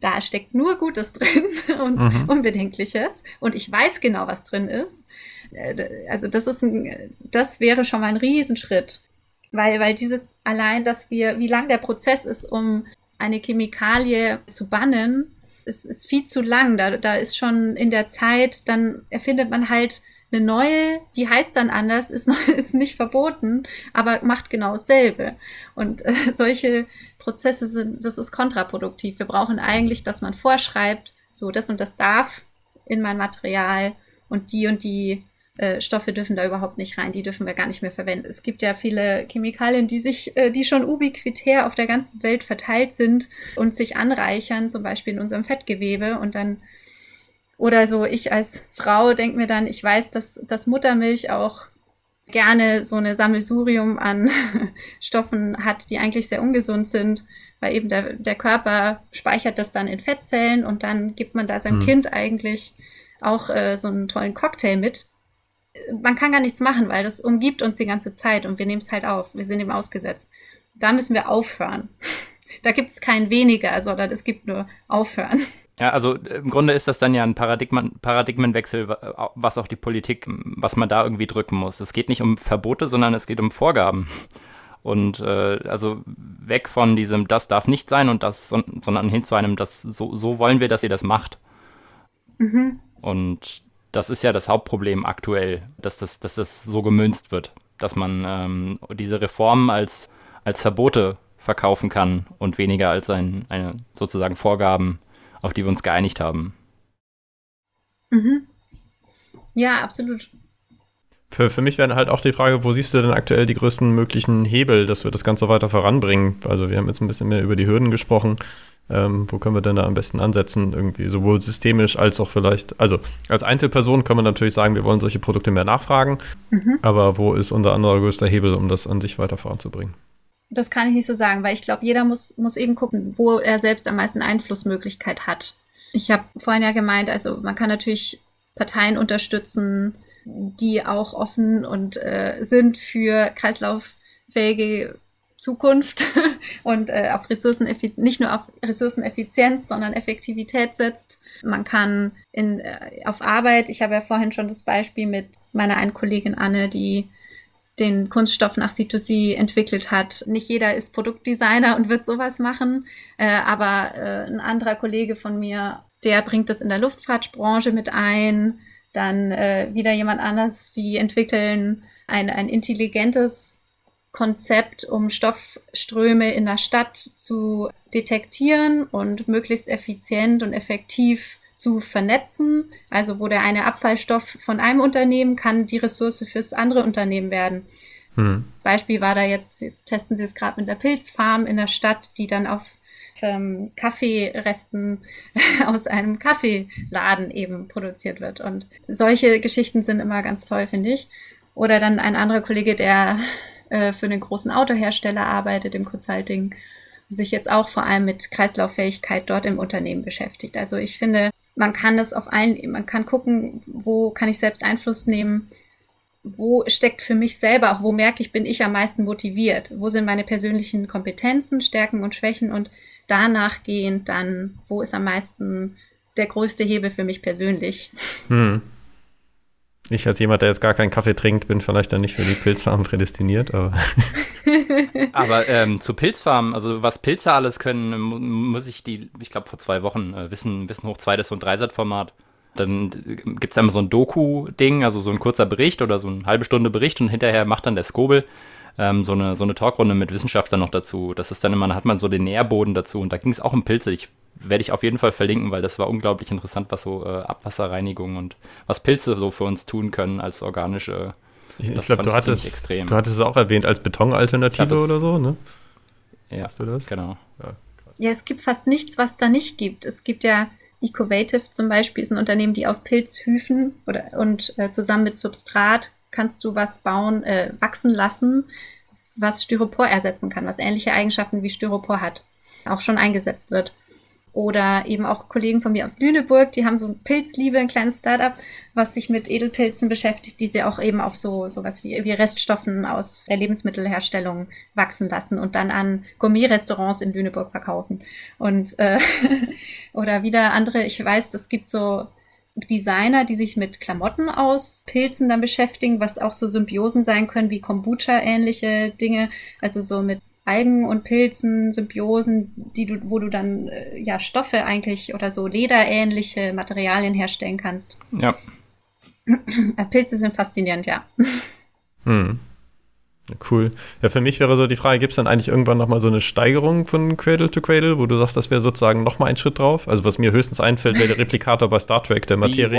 da steckt nur Gutes drin und mhm. Unbedenkliches und ich weiß genau, was drin ist. Äh, also das ist ein, das wäre schon mal ein Riesenschritt. Weil, weil dieses allein, dass wir, wie lang der Prozess ist, um eine Chemikalie zu bannen, ist, ist viel zu lang. Da, da ist schon in der Zeit, dann erfindet man halt eine neue, die heißt dann anders, ist, ist nicht verboten, aber macht genau dasselbe. Und äh, solche Prozesse sind, das ist kontraproduktiv. Wir brauchen eigentlich, dass man vorschreibt, so das und das darf in mein Material und die und die äh, Stoffe dürfen da überhaupt nicht rein, die dürfen wir gar nicht mehr verwenden. Es gibt ja viele Chemikalien, die sich, äh, die schon ubiquitär auf der ganzen Welt verteilt sind und sich anreichern, zum Beispiel in unserem Fettgewebe und dann oder so, ich als Frau denke mir dann, ich weiß, dass, dass Muttermilch auch gerne so eine Sammelsurium an Stoffen hat, die eigentlich sehr ungesund sind, weil eben der, der Körper speichert das dann in Fettzellen und dann gibt man da seinem hm. Kind eigentlich auch äh, so einen tollen Cocktail mit man kann gar nichts machen, weil das umgibt uns die ganze Zeit und wir nehmen es halt auf. Wir sind ihm ausgesetzt. Da müssen wir aufhören. Da gibt es kein weniger, sondern es gibt nur aufhören. Ja, also im Grunde ist das dann ja ein Paradigmen, Paradigmenwechsel, was auch die Politik, was man da irgendwie drücken muss. Es geht nicht um Verbote, sondern es geht um Vorgaben. Und äh, also weg von diesem, das darf nicht sein und das, sondern hin zu einem, das so, so wollen wir, dass ihr das macht. Mhm. Und das ist ja das Hauptproblem aktuell, dass das, dass das so gemünzt wird, dass man ähm, diese Reformen als, als Verbote verkaufen kann und weniger als ein, eine sozusagen Vorgaben, auf die wir uns geeinigt haben. Mhm. Ja, absolut. Für, für mich wäre halt auch die Frage, wo siehst du denn aktuell die größten möglichen Hebel, dass wir das Ganze weiter voranbringen? Also wir haben jetzt ein bisschen mehr über die Hürden gesprochen. Ähm, wo können wir denn da am besten ansetzen? Irgendwie sowohl systemisch als auch vielleicht, also als Einzelperson kann man natürlich sagen, wir wollen solche Produkte mehr nachfragen. Mhm. Aber wo ist unser anderer größter Hebel, um das an sich weiter voranzubringen? Das kann ich nicht so sagen, weil ich glaube, jeder muss, muss eben gucken, wo er selbst am meisten Einflussmöglichkeit hat. Ich habe vorhin ja gemeint, also man kann natürlich Parteien unterstützen, die auch offen und äh, sind für kreislauffähige Zukunft und äh, auf Ressourcen nicht nur auf Ressourceneffizienz, sondern Effektivität setzt. Man kann in, äh, auf Arbeit, ich habe ja vorhin schon das Beispiel mit meiner einen Kollegin Anne, die den Kunststoff nach C2C entwickelt hat. Nicht jeder ist Produktdesigner und wird sowas machen, äh, aber äh, ein anderer Kollege von mir, der bringt das in der Luftfahrtbranche mit ein. Dann äh, wieder jemand anders, die entwickeln ein, ein intelligentes Konzept, um Stoffströme in der Stadt zu detektieren und möglichst effizient und effektiv zu vernetzen. Also wo der eine Abfallstoff von einem Unternehmen kann die Ressource fürs andere Unternehmen werden. Hm. Beispiel war da jetzt, jetzt testen sie es gerade mit der Pilzfarm in der Stadt, die dann auf ähm, Kaffeeresten aus einem Kaffeeladen eben produziert wird. Und solche Geschichten sind immer ganz toll, finde ich. Oder dann ein anderer Kollege, der äh, für einen großen Autohersteller arbeitet im Consulting sich jetzt auch vor allem mit Kreislauffähigkeit dort im Unternehmen beschäftigt. Also ich finde, man kann das auf allen, man kann gucken, wo kann ich selbst Einfluss nehmen, wo steckt für mich selber, auch wo merke ich, bin ich am meisten motiviert, wo sind meine persönlichen Kompetenzen, Stärken und Schwächen und danach gehend dann, wo ist am meisten der größte Hebel für mich persönlich. Hm. Ich als jemand, der jetzt gar keinen Kaffee trinkt, bin vielleicht dann nicht für die Pilzfarmen prädestiniert, aber. aber ähm, zu Pilzfarmen, also was Pilze alles können, muss ich die, ich glaube vor zwei Wochen, äh, wissen, wissen hoch zwei, das ist so ein Dreisat-Format. Dann gibt es einmal so ein Doku-Ding, also so ein kurzer Bericht oder so eine halbe Stunde Bericht und hinterher macht dann der Skobel ähm, so, eine, so eine Talkrunde mit Wissenschaftlern noch dazu. Das ist dann immer, dann hat man so den Nährboden dazu und da ging es auch um Pilze. Ich werde ich auf jeden Fall verlinken, weil das war unglaublich interessant, was so äh, Abwasserreinigung und was Pilze so für uns tun können als organische. Ich, ich glaube, du hattest, extrem. du hattest es auch erwähnt als Betonalternative glaub, oder so, ne? Ja, Hast du das? genau. Ja, ja, es gibt fast nichts, was da nicht gibt. Es gibt ja Ecovative zum Beispiel, ist ein Unternehmen, die aus Pilzhüfen oder, und äh, zusammen mit Substrat kannst du was bauen, äh, wachsen lassen, was Styropor ersetzen kann, was ähnliche Eigenschaften wie Styropor hat, auch schon eingesetzt wird. Oder eben auch Kollegen von mir aus Lüneburg, die haben so ein Pilzliebe, ein kleines Startup, was sich mit Edelpilzen beschäftigt, die sie auch eben auf so sowas wie, wie Reststoffen aus der Lebensmittelherstellung wachsen lassen und dann an Gourmet-Restaurants in Lüneburg verkaufen. Und äh, oder wieder andere, ich weiß, es gibt so Designer, die sich mit Klamotten aus Pilzen dann beschäftigen, was auch so Symbiosen sein können wie Kombucha-ähnliche Dinge, also so mit Algen und Pilzen, Symbiosen, die du, wo du dann äh, ja Stoffe eigentlich oder so lederähnliche Materialien herstellen kannst. Ja. Pilze sind faszinierend, ja. Hm. Cool. Ja, für mich wäre so die Frage, gibt es dann eigentlich irgendwann nochmal so eine Steigerung von Cradle to Cradle, wo du sagst, das wäre sozusagen nochmal ein Schritt drauf? Also was mir höchstens einfällt, wäre der Replikator bei Star Trek, der Materie.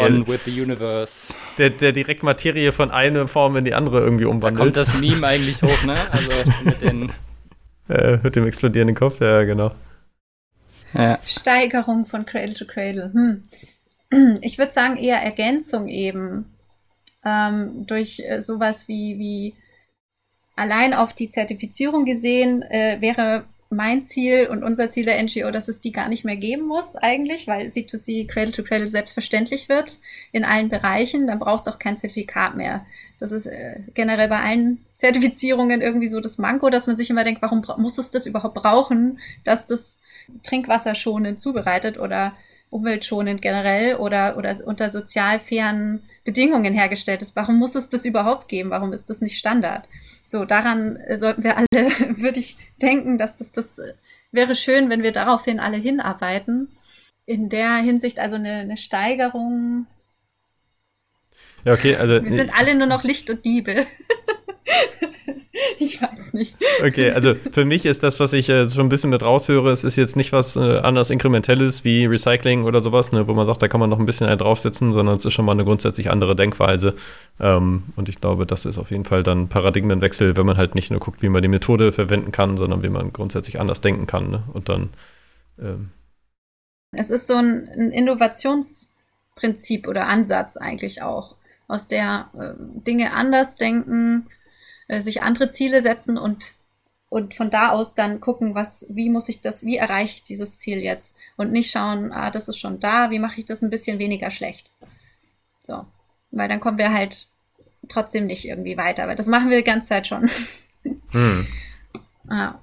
Der, der direkt Materie von einer Form in die andere irgendwie umwandelt. Da kommt das Meme eigentlich hoch, ne? Also mit den äh, mit dem explodierenden Kopf, ja, genau. Ja. Steigerung von Cradle to Cradle. Hm. Ich würde sagen, eher Ergänzung eben. Ähm, durch äh, sowas wie, wie allein auf die Zertifizierung gesehen, äh, wäre mein Ziel und unser Ziel der NGO, dass es die gar nicht mehr geben muss eigentlich, weil C2C Cradle to Cradle selbstverständlich wird in allen Bereichen. Dann braucht es auch kein Zertifikat mehr. Das ist äh, generell bei allen Zertifizierungen irgendwie so das Manko, dass man sich immer denkt, warum muss es das überhaupt brauchen, dass das Trinkwasser schonend zubereitet oder umweltschonend generell oder, oder unter sozial fairen Bedingungen hergestellt ist. Warum muss es das überhaupt geben? Warum ist das nicht Standard? So, daran äh, sollten wir alle, würde ich denken, dass das, das äh, wäre schön, wenn wir daraufhin alle hinarbeiten. In der Hinsicht also eine, eine Steigerung. Ja, okay, also. Wir sind alle nur noch Licht und Liebe. ich weiß nicht. Okay, also für mich ist das, was ich äh, schon ein bisschen mit raushöre, es ist jetzt nicht was äh, anders Inkrementelles wie Recycling oder sowas, ne, wo man sagt, da kann man noch ein bisschen draufsetzen, sondern es ist schon mal eine grundsätzlich andere Denkweise. Ähm, und ich glaube, das ist auf jeden Fall dann Paradigmenwechsel, wenn man halt nicht nur guckt, wie man die Methode verwenden kann, sondern wie man grundsätzlich anders denken kann. Ne? Und dann. Ähm es ist so ein, ein Innovationsprinzip oder Ansatz eigentlich auch, aus der äh, Dinge anders denken, äh, sich andere Ziele setzen und und von da aus dann gucken, was, wie muss ich das, wie erreiche ich dieses Ziel jetzt? Und nicht schauen, ah, das ist schon da, wie mache ich das ein bisschen weniger schlecht? So. Weil dann kommen wir halt trotzdem nicht irgendwie weiter, weil das machen wir die ganze Zeit schon. Hm. ah.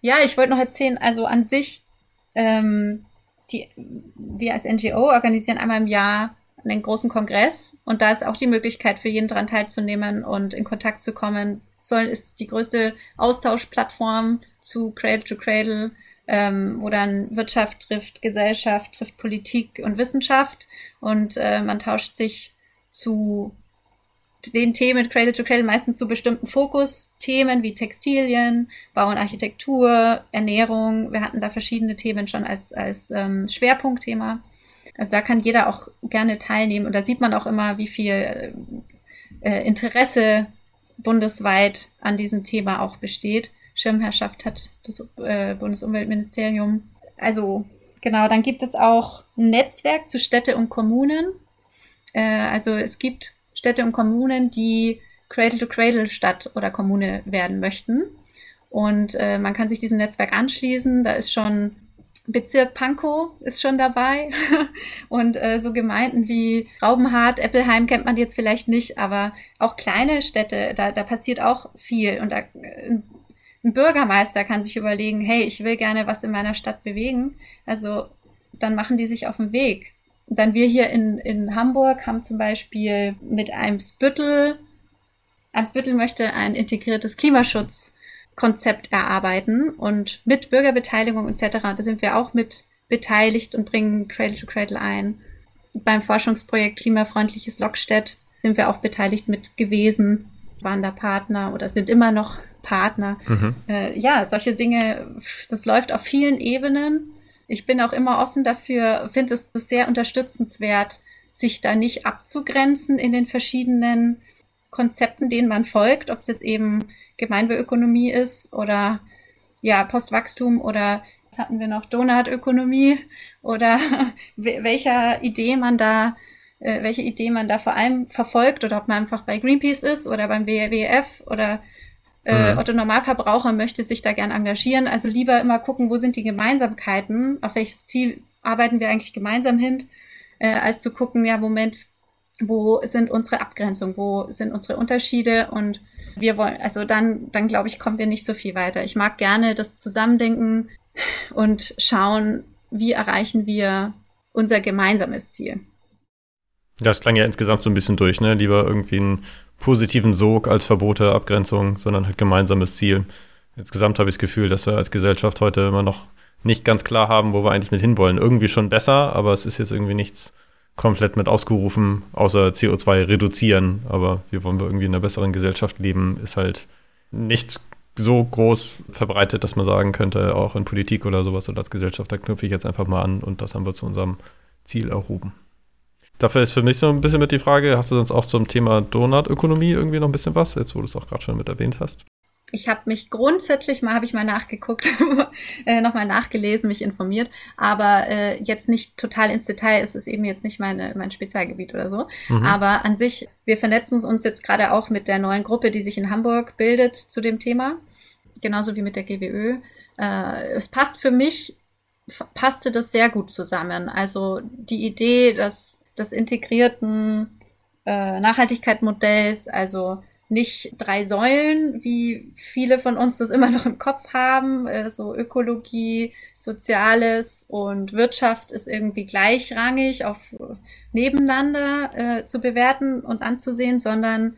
Ja, ich wollte noch erzählen, also an sich, ähm, die, wir als NGO organisieren einmal im Jahr einen großen Kongress und da ist auch die Möglichkeit für jeden daran teilzunehmen und in Kontakt zu kommen soll, ist die größte Austauschplattform zu Cradle to Cradle, ähm, wo dann Wirtschaft trifft Gesellschaft, trifft Politik und Wissenschaft und äh, man tauscht sich zu den Themen Cradle to Cradle meistens zu bestimmten Fokusthemen wie Textilien, Bau und Architektur, Ernährung. Wir hatten da verschiedene Themen schon als, als ähm, Schwerpunktthema. Also da kann jeder auch gerne teilnehmen und da sieht man auch immer, wie viel äh, Interesse bundesweit an diesem Thema auch besteht. Schirmherrschaft hat das äh, Bundesumweltministerium. Also genau, dann gibt es auch ein Netzwerk zu Städte und Kommunen. Äh, also es gibt Städte und Kommunen, die Cradle-to-Cradle-Stadt oder Kommune werden möchten. Und äh, man kann sich diesem Netzwerk anschließen. Da ist schon Bezirk Pankow ist schon dabei. Und äh, so Gemeinden wie Raubenhardt, Eppelheim kennt man jetzt vielleicht nicht, aber auch kleine Städte, da, da passiert auch viel. Und da, äh, ein Bürgermeister kann sich überlegen, hey, ich will gerne was in meiner Stadt bewegen, also dann machen die sich auf den Weg. Und dann wir hier in, in Hamburg haben zum Beispiel mit einem Spüttel, Eimsbüttel möchte ein integriertes Klimaschutz Konzept erarbeiten und mit Bürgerbeteiligung etc. Da sind wir auch mit beteiligt und bringen Cradle to Cradle ein. Beim Forschungsprojekt Klimafreundliches Lockstedt sind wir auch beteiligt mit gewesen, waren da Partner oder sind immer noch Partner. Mhm. Äh, ja, solche Dinge, das läuft auf vielen Ebenen. Ich bin auch immer offen dafür, finde es sehr unterstützenswert, sich da nicht abzugrenzen in den verschiedenen Konzepten, denen man folgt, ob es jetzt eben Gemeinwohlökonomie ist oder ja, Postwachstum oder hatten wir noch, Donutökonomie oder welcher Idee man da, äh, welche Idee man da vor allem verfolgt oder ob man einfach bei Greenpeace ist oder beim WWF oder äh, mhm. Otto Normalverbraucher möchte sich da gern engagieren. Also lieber immer gucken, wo sind die Gemeinsamkeiten, auf welches Ziel arbeiten wir eigentlich gemeinsam hin, äh, als zu gucken, ja, Moment, wo sind unsere Abgrenzungen, wo sind unsere Unterschiede und wir wollen, also dann, dann glaube ich, kommen wir nicht so viel weiter. Ich mag gerne das Zusammendenken und schauen, wie erreichen wir unser gemeinsames Ziel. Ja, das klang ja insgesamt so ein bisschen durch, ne? Lieber irgendwie einen positiven Sog als Verbote, Abgrenzung, sondern halt gemeinsames Ziel. Insgesamt habe ich das Gefühl, dass wir als Gesellschaft heute immer noch nicht ganz klar haben, wo wir eigentlich mit hinwollen. Irgendwie schon besser, aber es ist jetzt irgendwie nichts komplett mit ausgerufen, außer CO2 reduzieren. Aber wir wollen irgendwie in einer besseren Gesellschaft leben, ist halt nicht so groß verbreitet, dass man sagen könnte, auch in Politik oder sowas oder als Gesellschaft, da knüpfe ich jetzt einfach mal an und das haben wir zu unserem Ziel erhoben. Dafür ist für mich so ein bisschen mit die Frage, hast du sonst auch zum Thema Donutökonomie irgendwie noch ein bisschen was, jetzt wo du es auch gerade schon mit erwähnt hast? Ich habe mich grundsätzlich mal, habe ich mal nachgeguckt, äh, nochmal nachgelesen, mich informiert, aber äh, jetzt nicht total ins Detail, es ist eben jetzt nicht meine, mein Spezialgebiet oder so. Mhm. Aber an sich, wir vernetzen uns jetzt gerade auch mit der neuen Gruppe, die sich in Hamburg bildet zu dem Thema, genauso wie mit der GWÖ. Äh, es passt für mich, passte das sehr gut zusammen. Also die Idee des, des integrierten äh, Nachhaltigkeitsmodells, also nicht drei Säulen, wie viele von uns das immer noch im Kopf haben. Äh, so Ökologie, Soziales und Wirtschaft ist irgendwie gleichrangig auf nebeneinander äh, zu bewerten und anzusehen, sondern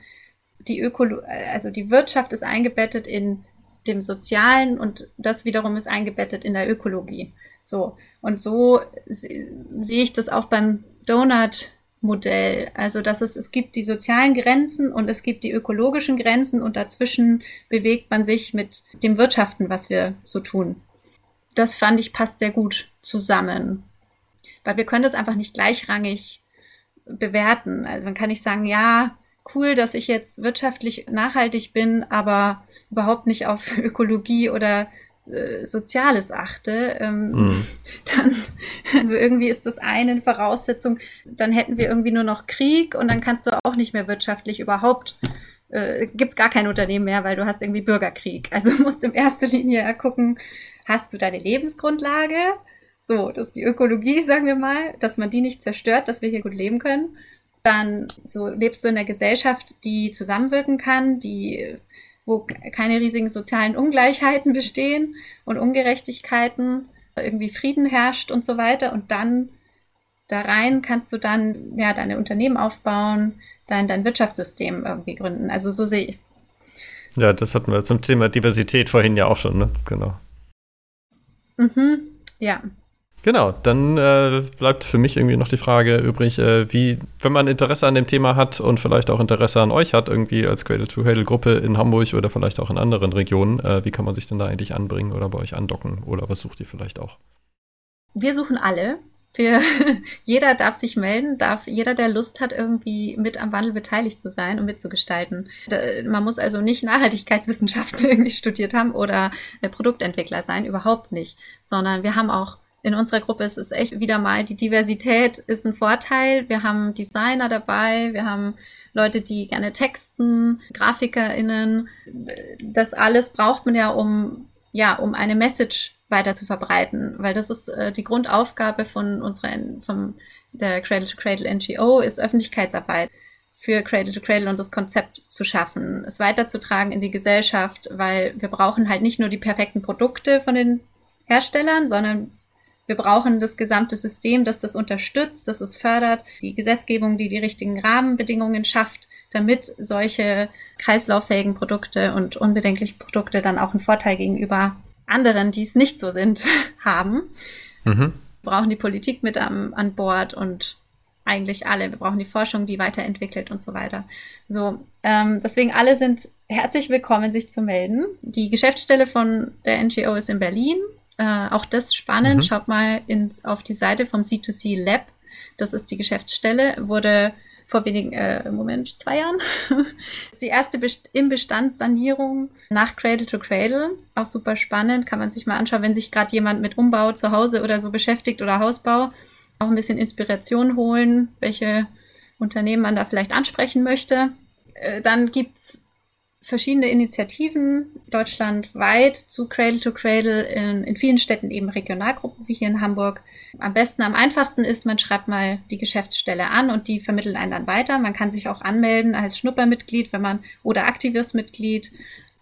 die Ökolo also die Wirtschaft ist eingebettet in dem Sozialen und das wiederum ist eingebettet in der Ökologie. So. Und so sehe ich das auch beim Donut Modell. Also, dass es, es gibt die sozialen Grenzen und es gibt die ökologischen Grenzen und dazwischen bewegt man sich mit dem Wirtschaften, was wir so tun. Das fand ich passt sehr gut zusammen. Weil wir können das einfach nicht gleichrangig bewerten. Also man kann nicht sagen, ja, cool, dass ich jetzt wirtschaftlich nachhaltig bin, aber überhaupt nicht auf Ökologie oder äh, Soziales achte, ähm, mhm. dann, also irgendwie ist das eine Voraussetzung, dann hätten wir irgendwie nur noch Krieg und dann kannst du auch nicht mehr wirtschaftlich überhaupt, äh, gibt es gar kein Unternehmen mehr, weil du hast irgendwie Bürgerkrieg. Also musst in erster Linie gucken, hast du deine Lebensgrundlage? So, das ist die Ökologie, sagen wir mal, dass man die nicht zerstört, dass wir hier gut leben können. Dann so lebst du in einer Gesellschaft, die zusammenwirken kann, die wo keine riesigen sozialen Ungleichheiten bestehen und Ungerechtigkeiten, irgendwie Frieden herrscht und so weiter. Und dann da rein kannst du dann ja deine Unternehmen aufbauen, dein, dein Wirtschaftssystem irgendwie gründen. Also so sehe ich. Ja, das hatten wir zum Thema Diversität vorhin ja auch schon, ne? Genau. Mhm, ja. Genau, dann äh, bleibt für mich irgendwie noch die Frage übrig, äh, wie, wenn man Interesse an dem Thema hat und vielleicht auch Interesse an euch hat, irgendwie als Cradle-to-Cradle-Gruppe in Hamburg oder vielleicht auch in anderen Regionen, äh, wie kann man sich denn da eigentlich anbringen oder bei euch andocken oder was sucht ihr vielleicht auch? Wir suchen alle. Wir, jeder darf sich melden, darf jeder, der Lust hat, irgendwie mit am Wandel beteiligt zu sein und mitzugestalten. Da, man muss also nicht Nachhaltigkeitswissenschaften irgendwie studiert haben oder Produktentwickler sein, überhaupt nicht, sondern wir haben auch in unserer Gruppe ist es echt wieder mal, die Diversität ist ein Vorteil. Wir haben Designer dabei, wir haben Leute, die gerne texten, GrafikerInnen. Das alles braucht man ja, um, ja, um eine Message weiter zu verbreiten, weil das ist äh, die Grundaufgabe von unserer, von der Cradle to Cradle NGO ist Öffentlichkeitsarbeit für Cradle to Cradle und das Konzept zu schaffen, es weiterzutragen in die Gesellschaft, weil wir brauchen halt nicht nur die perfekten Produkte von den Herstellern, sondern wir brauchen das gesamte System, das das unterstützt, das es fördert, die Gesetzgebung, die die richtigen Rahmenbedingungen schafft, damit solche kreislauffähigen Produkte und unbedenkliche Produkte dann auch einen Vorteil gegenüber anderen, die es nicht so sind, haben. Mhm. Wir brauchen die Politik mit am, an Bord und eigentlich alle. Wir brauchen die Forschung, die weiterentwickelt und so weiter. So, ähm, deswegen alle sind herzlich willkommen, sich zu melden. Die Geschäftsstelle von der NGO ist in Berlin. Äh, auch das spannend. Mhm. Schaut mal ins, auf die Seite vom C2C Lab. Das ist die Geschäftsstelle. Wurde vor wenigen, äh, Moment, zwei Jahren. die erste Best im Bestand Sanierung nach Cradle to Cradle. Auch super spannend. Kann man sich mal anschauen, wenn sich gerade jemand mit Umbau zu Hause oder so beschäftigt oder Hausbau. Auch ein bisschen Inspiration holen, welche Unternehmen man da vielleicht ansprechen möchte. Äh, dann gibt's verschiedene Initiativen deutschlandweit zu Cradle to Cradle, in, in vielen Städten eben Regionalgruppen wie hier in Hamburg. Am besten, am einfachsten ist, man schreibt mal die Geschäftsstelle an und die vermitteln einen dann weiter. Man kann sich auch anmelden als Schnuppermitglied, wenn man oder Aktivistmitglied.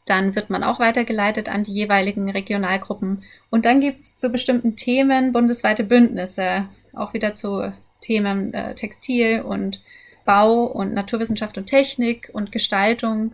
Dann wird man auch weitergeleitet an die jeweiligen Regionalgruppen. Und dann gibt's zu bestimmten Themen bundesweite Bündnisse, auch wieder zu Themen äh, Textil und Bau und Naturwissenschaft und Technik und Gestaltung.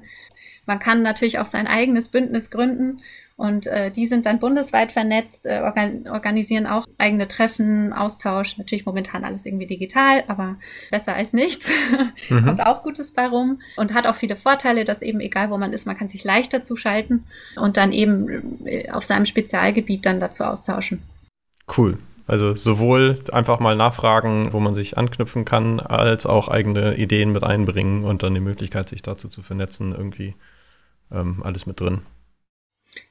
Man kann natürlich auch sein eigenes Bündnis gründen und äh, die sind dann bundesweit vernetzt, äh, organ organisieren auch eigene Treffen, Austausch. Natürlich momentan alles irgendwie digital, aber besser als nichts. Mhm. Kommt auch Gutes bei rum und hat auch viele Vorteile, dass eben egal wo man ist, man kann sich leichter zuschalten und dann eben äh, auf seinem Spezialgebiet dann dazu austauschen. Cool. Also sowohl einfach mal nachfragen, wo man sich anknüpfen kann, als auch eigene Ideen mit einbringen und dann die Möglichkeit, sich dazu zu vernetzen, irgendwie ähm, alles mit drin.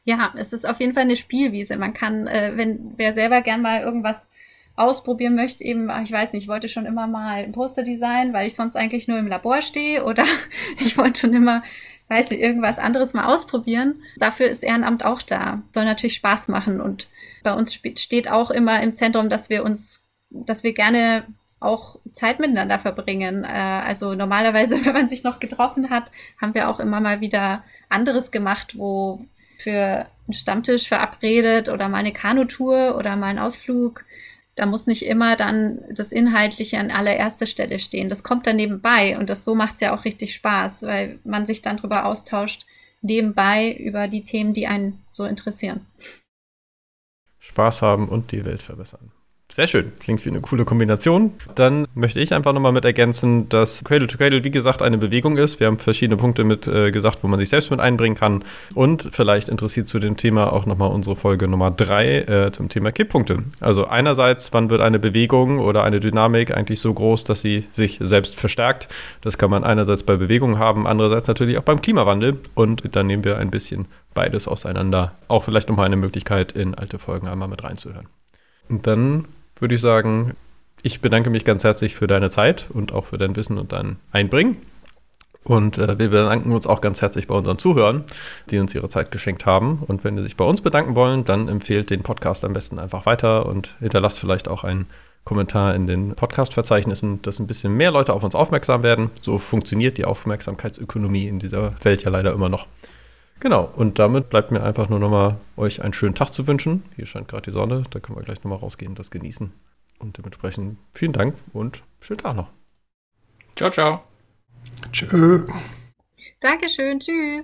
Ja, es ist auf jeden Fall eine Spielwiese. Man kann, äh, wenn wer selber gern mal irgendwas ausprobieren möchte, eben, ich weiß nicht, ich wollte schon immer mal ein Poster designen, weil ich sonst eigentlich nur im Labor stehe oder ich wollte schon immer, weiß nicht, irgendwas anderes mal ausprobieren. Dafür ist Ehrenamt auch da. Soll natürlich Spaß machen und bei uns steht auch immer im Zentrum, dass wir uns, dass wir gerne auch Zeit miteinander verbringen. Äh, also normalerweise, wenn man sich noch getroffen hat, haben wir auch immer mal wieder anderes gemacht, wo für einen Stammtisch verabredet oder mal eine Kanutour oder mal einen Ausflug. Da muss nicht immer dann das Inhaltliche an allererster Stelle stehen. Das kommt dann nebenbei und das so macht es ja auch richtig Spaß, weil man sich dann darüber austauscht, nebenbei über die Themen, die einen so interessieren. Spaß haben und die Welt verbessern. Sehr schön, klingt wie eine coole Kombination. Dann möchte ich einfach nochmal mit ergänzen, dass Cradle to Cradle, wie gesagt, eine Bewegung ist. Wir haben verschiedene Punkte mit äh, gesagt, wo man sich selbst mit einbringen kann. Und vielleicht interessiert zu dem Thema auch nochmal unsere Folge Nummer drei äh, zum Thema Kipppunkte. Also einerseits, wann wird eine Bewegung oder eine Dynamik eigentlich so groß, dass sie sich selbst verstärkt? Das kann man einerseits bei Bewegungen haben, andererseits natürlich auch beim Klimawandel. Und dann nehmen wir ein bisschen beides auseinander. Auch vielleicht nochmal eine Möglichkeit, in alte Folgen einmal mit reinzuhören. Und dann würde ich sagen, ich bedanke mich ganz herzlich für deine Zeit und auch für dein Wissen und dein Einbringen. Und äh, wir bedanken uns auch ganz herzlich bei unseren Zuhörern, die uns ihre Zeit geschenkt haben. Und wenn Sie sich bei uns bedanken wollen, dann empfehlt den Podcast am besten einfach weiter und hinterlasst vielleicht auch einen Kommentar in den Podcast-Verzeichnissen, dass ein bisschen mehr Leute auf uns aufmerksam werden. So funktioniert die Aufmerksamkeitsökonomie in dieser Welt ja leider immer noch. Genau, und damit bleibt mir einfach nur nochmal euch einen schönen Tag zu wünschen. Hier scheint gerade die Sonne, da können wir gleich nochmal rausgehen und das genießen. Und dementsprechend vielen Dank und schönen Tag noch. Ciao, ciao. Tschö. Dankeschön, tschüss.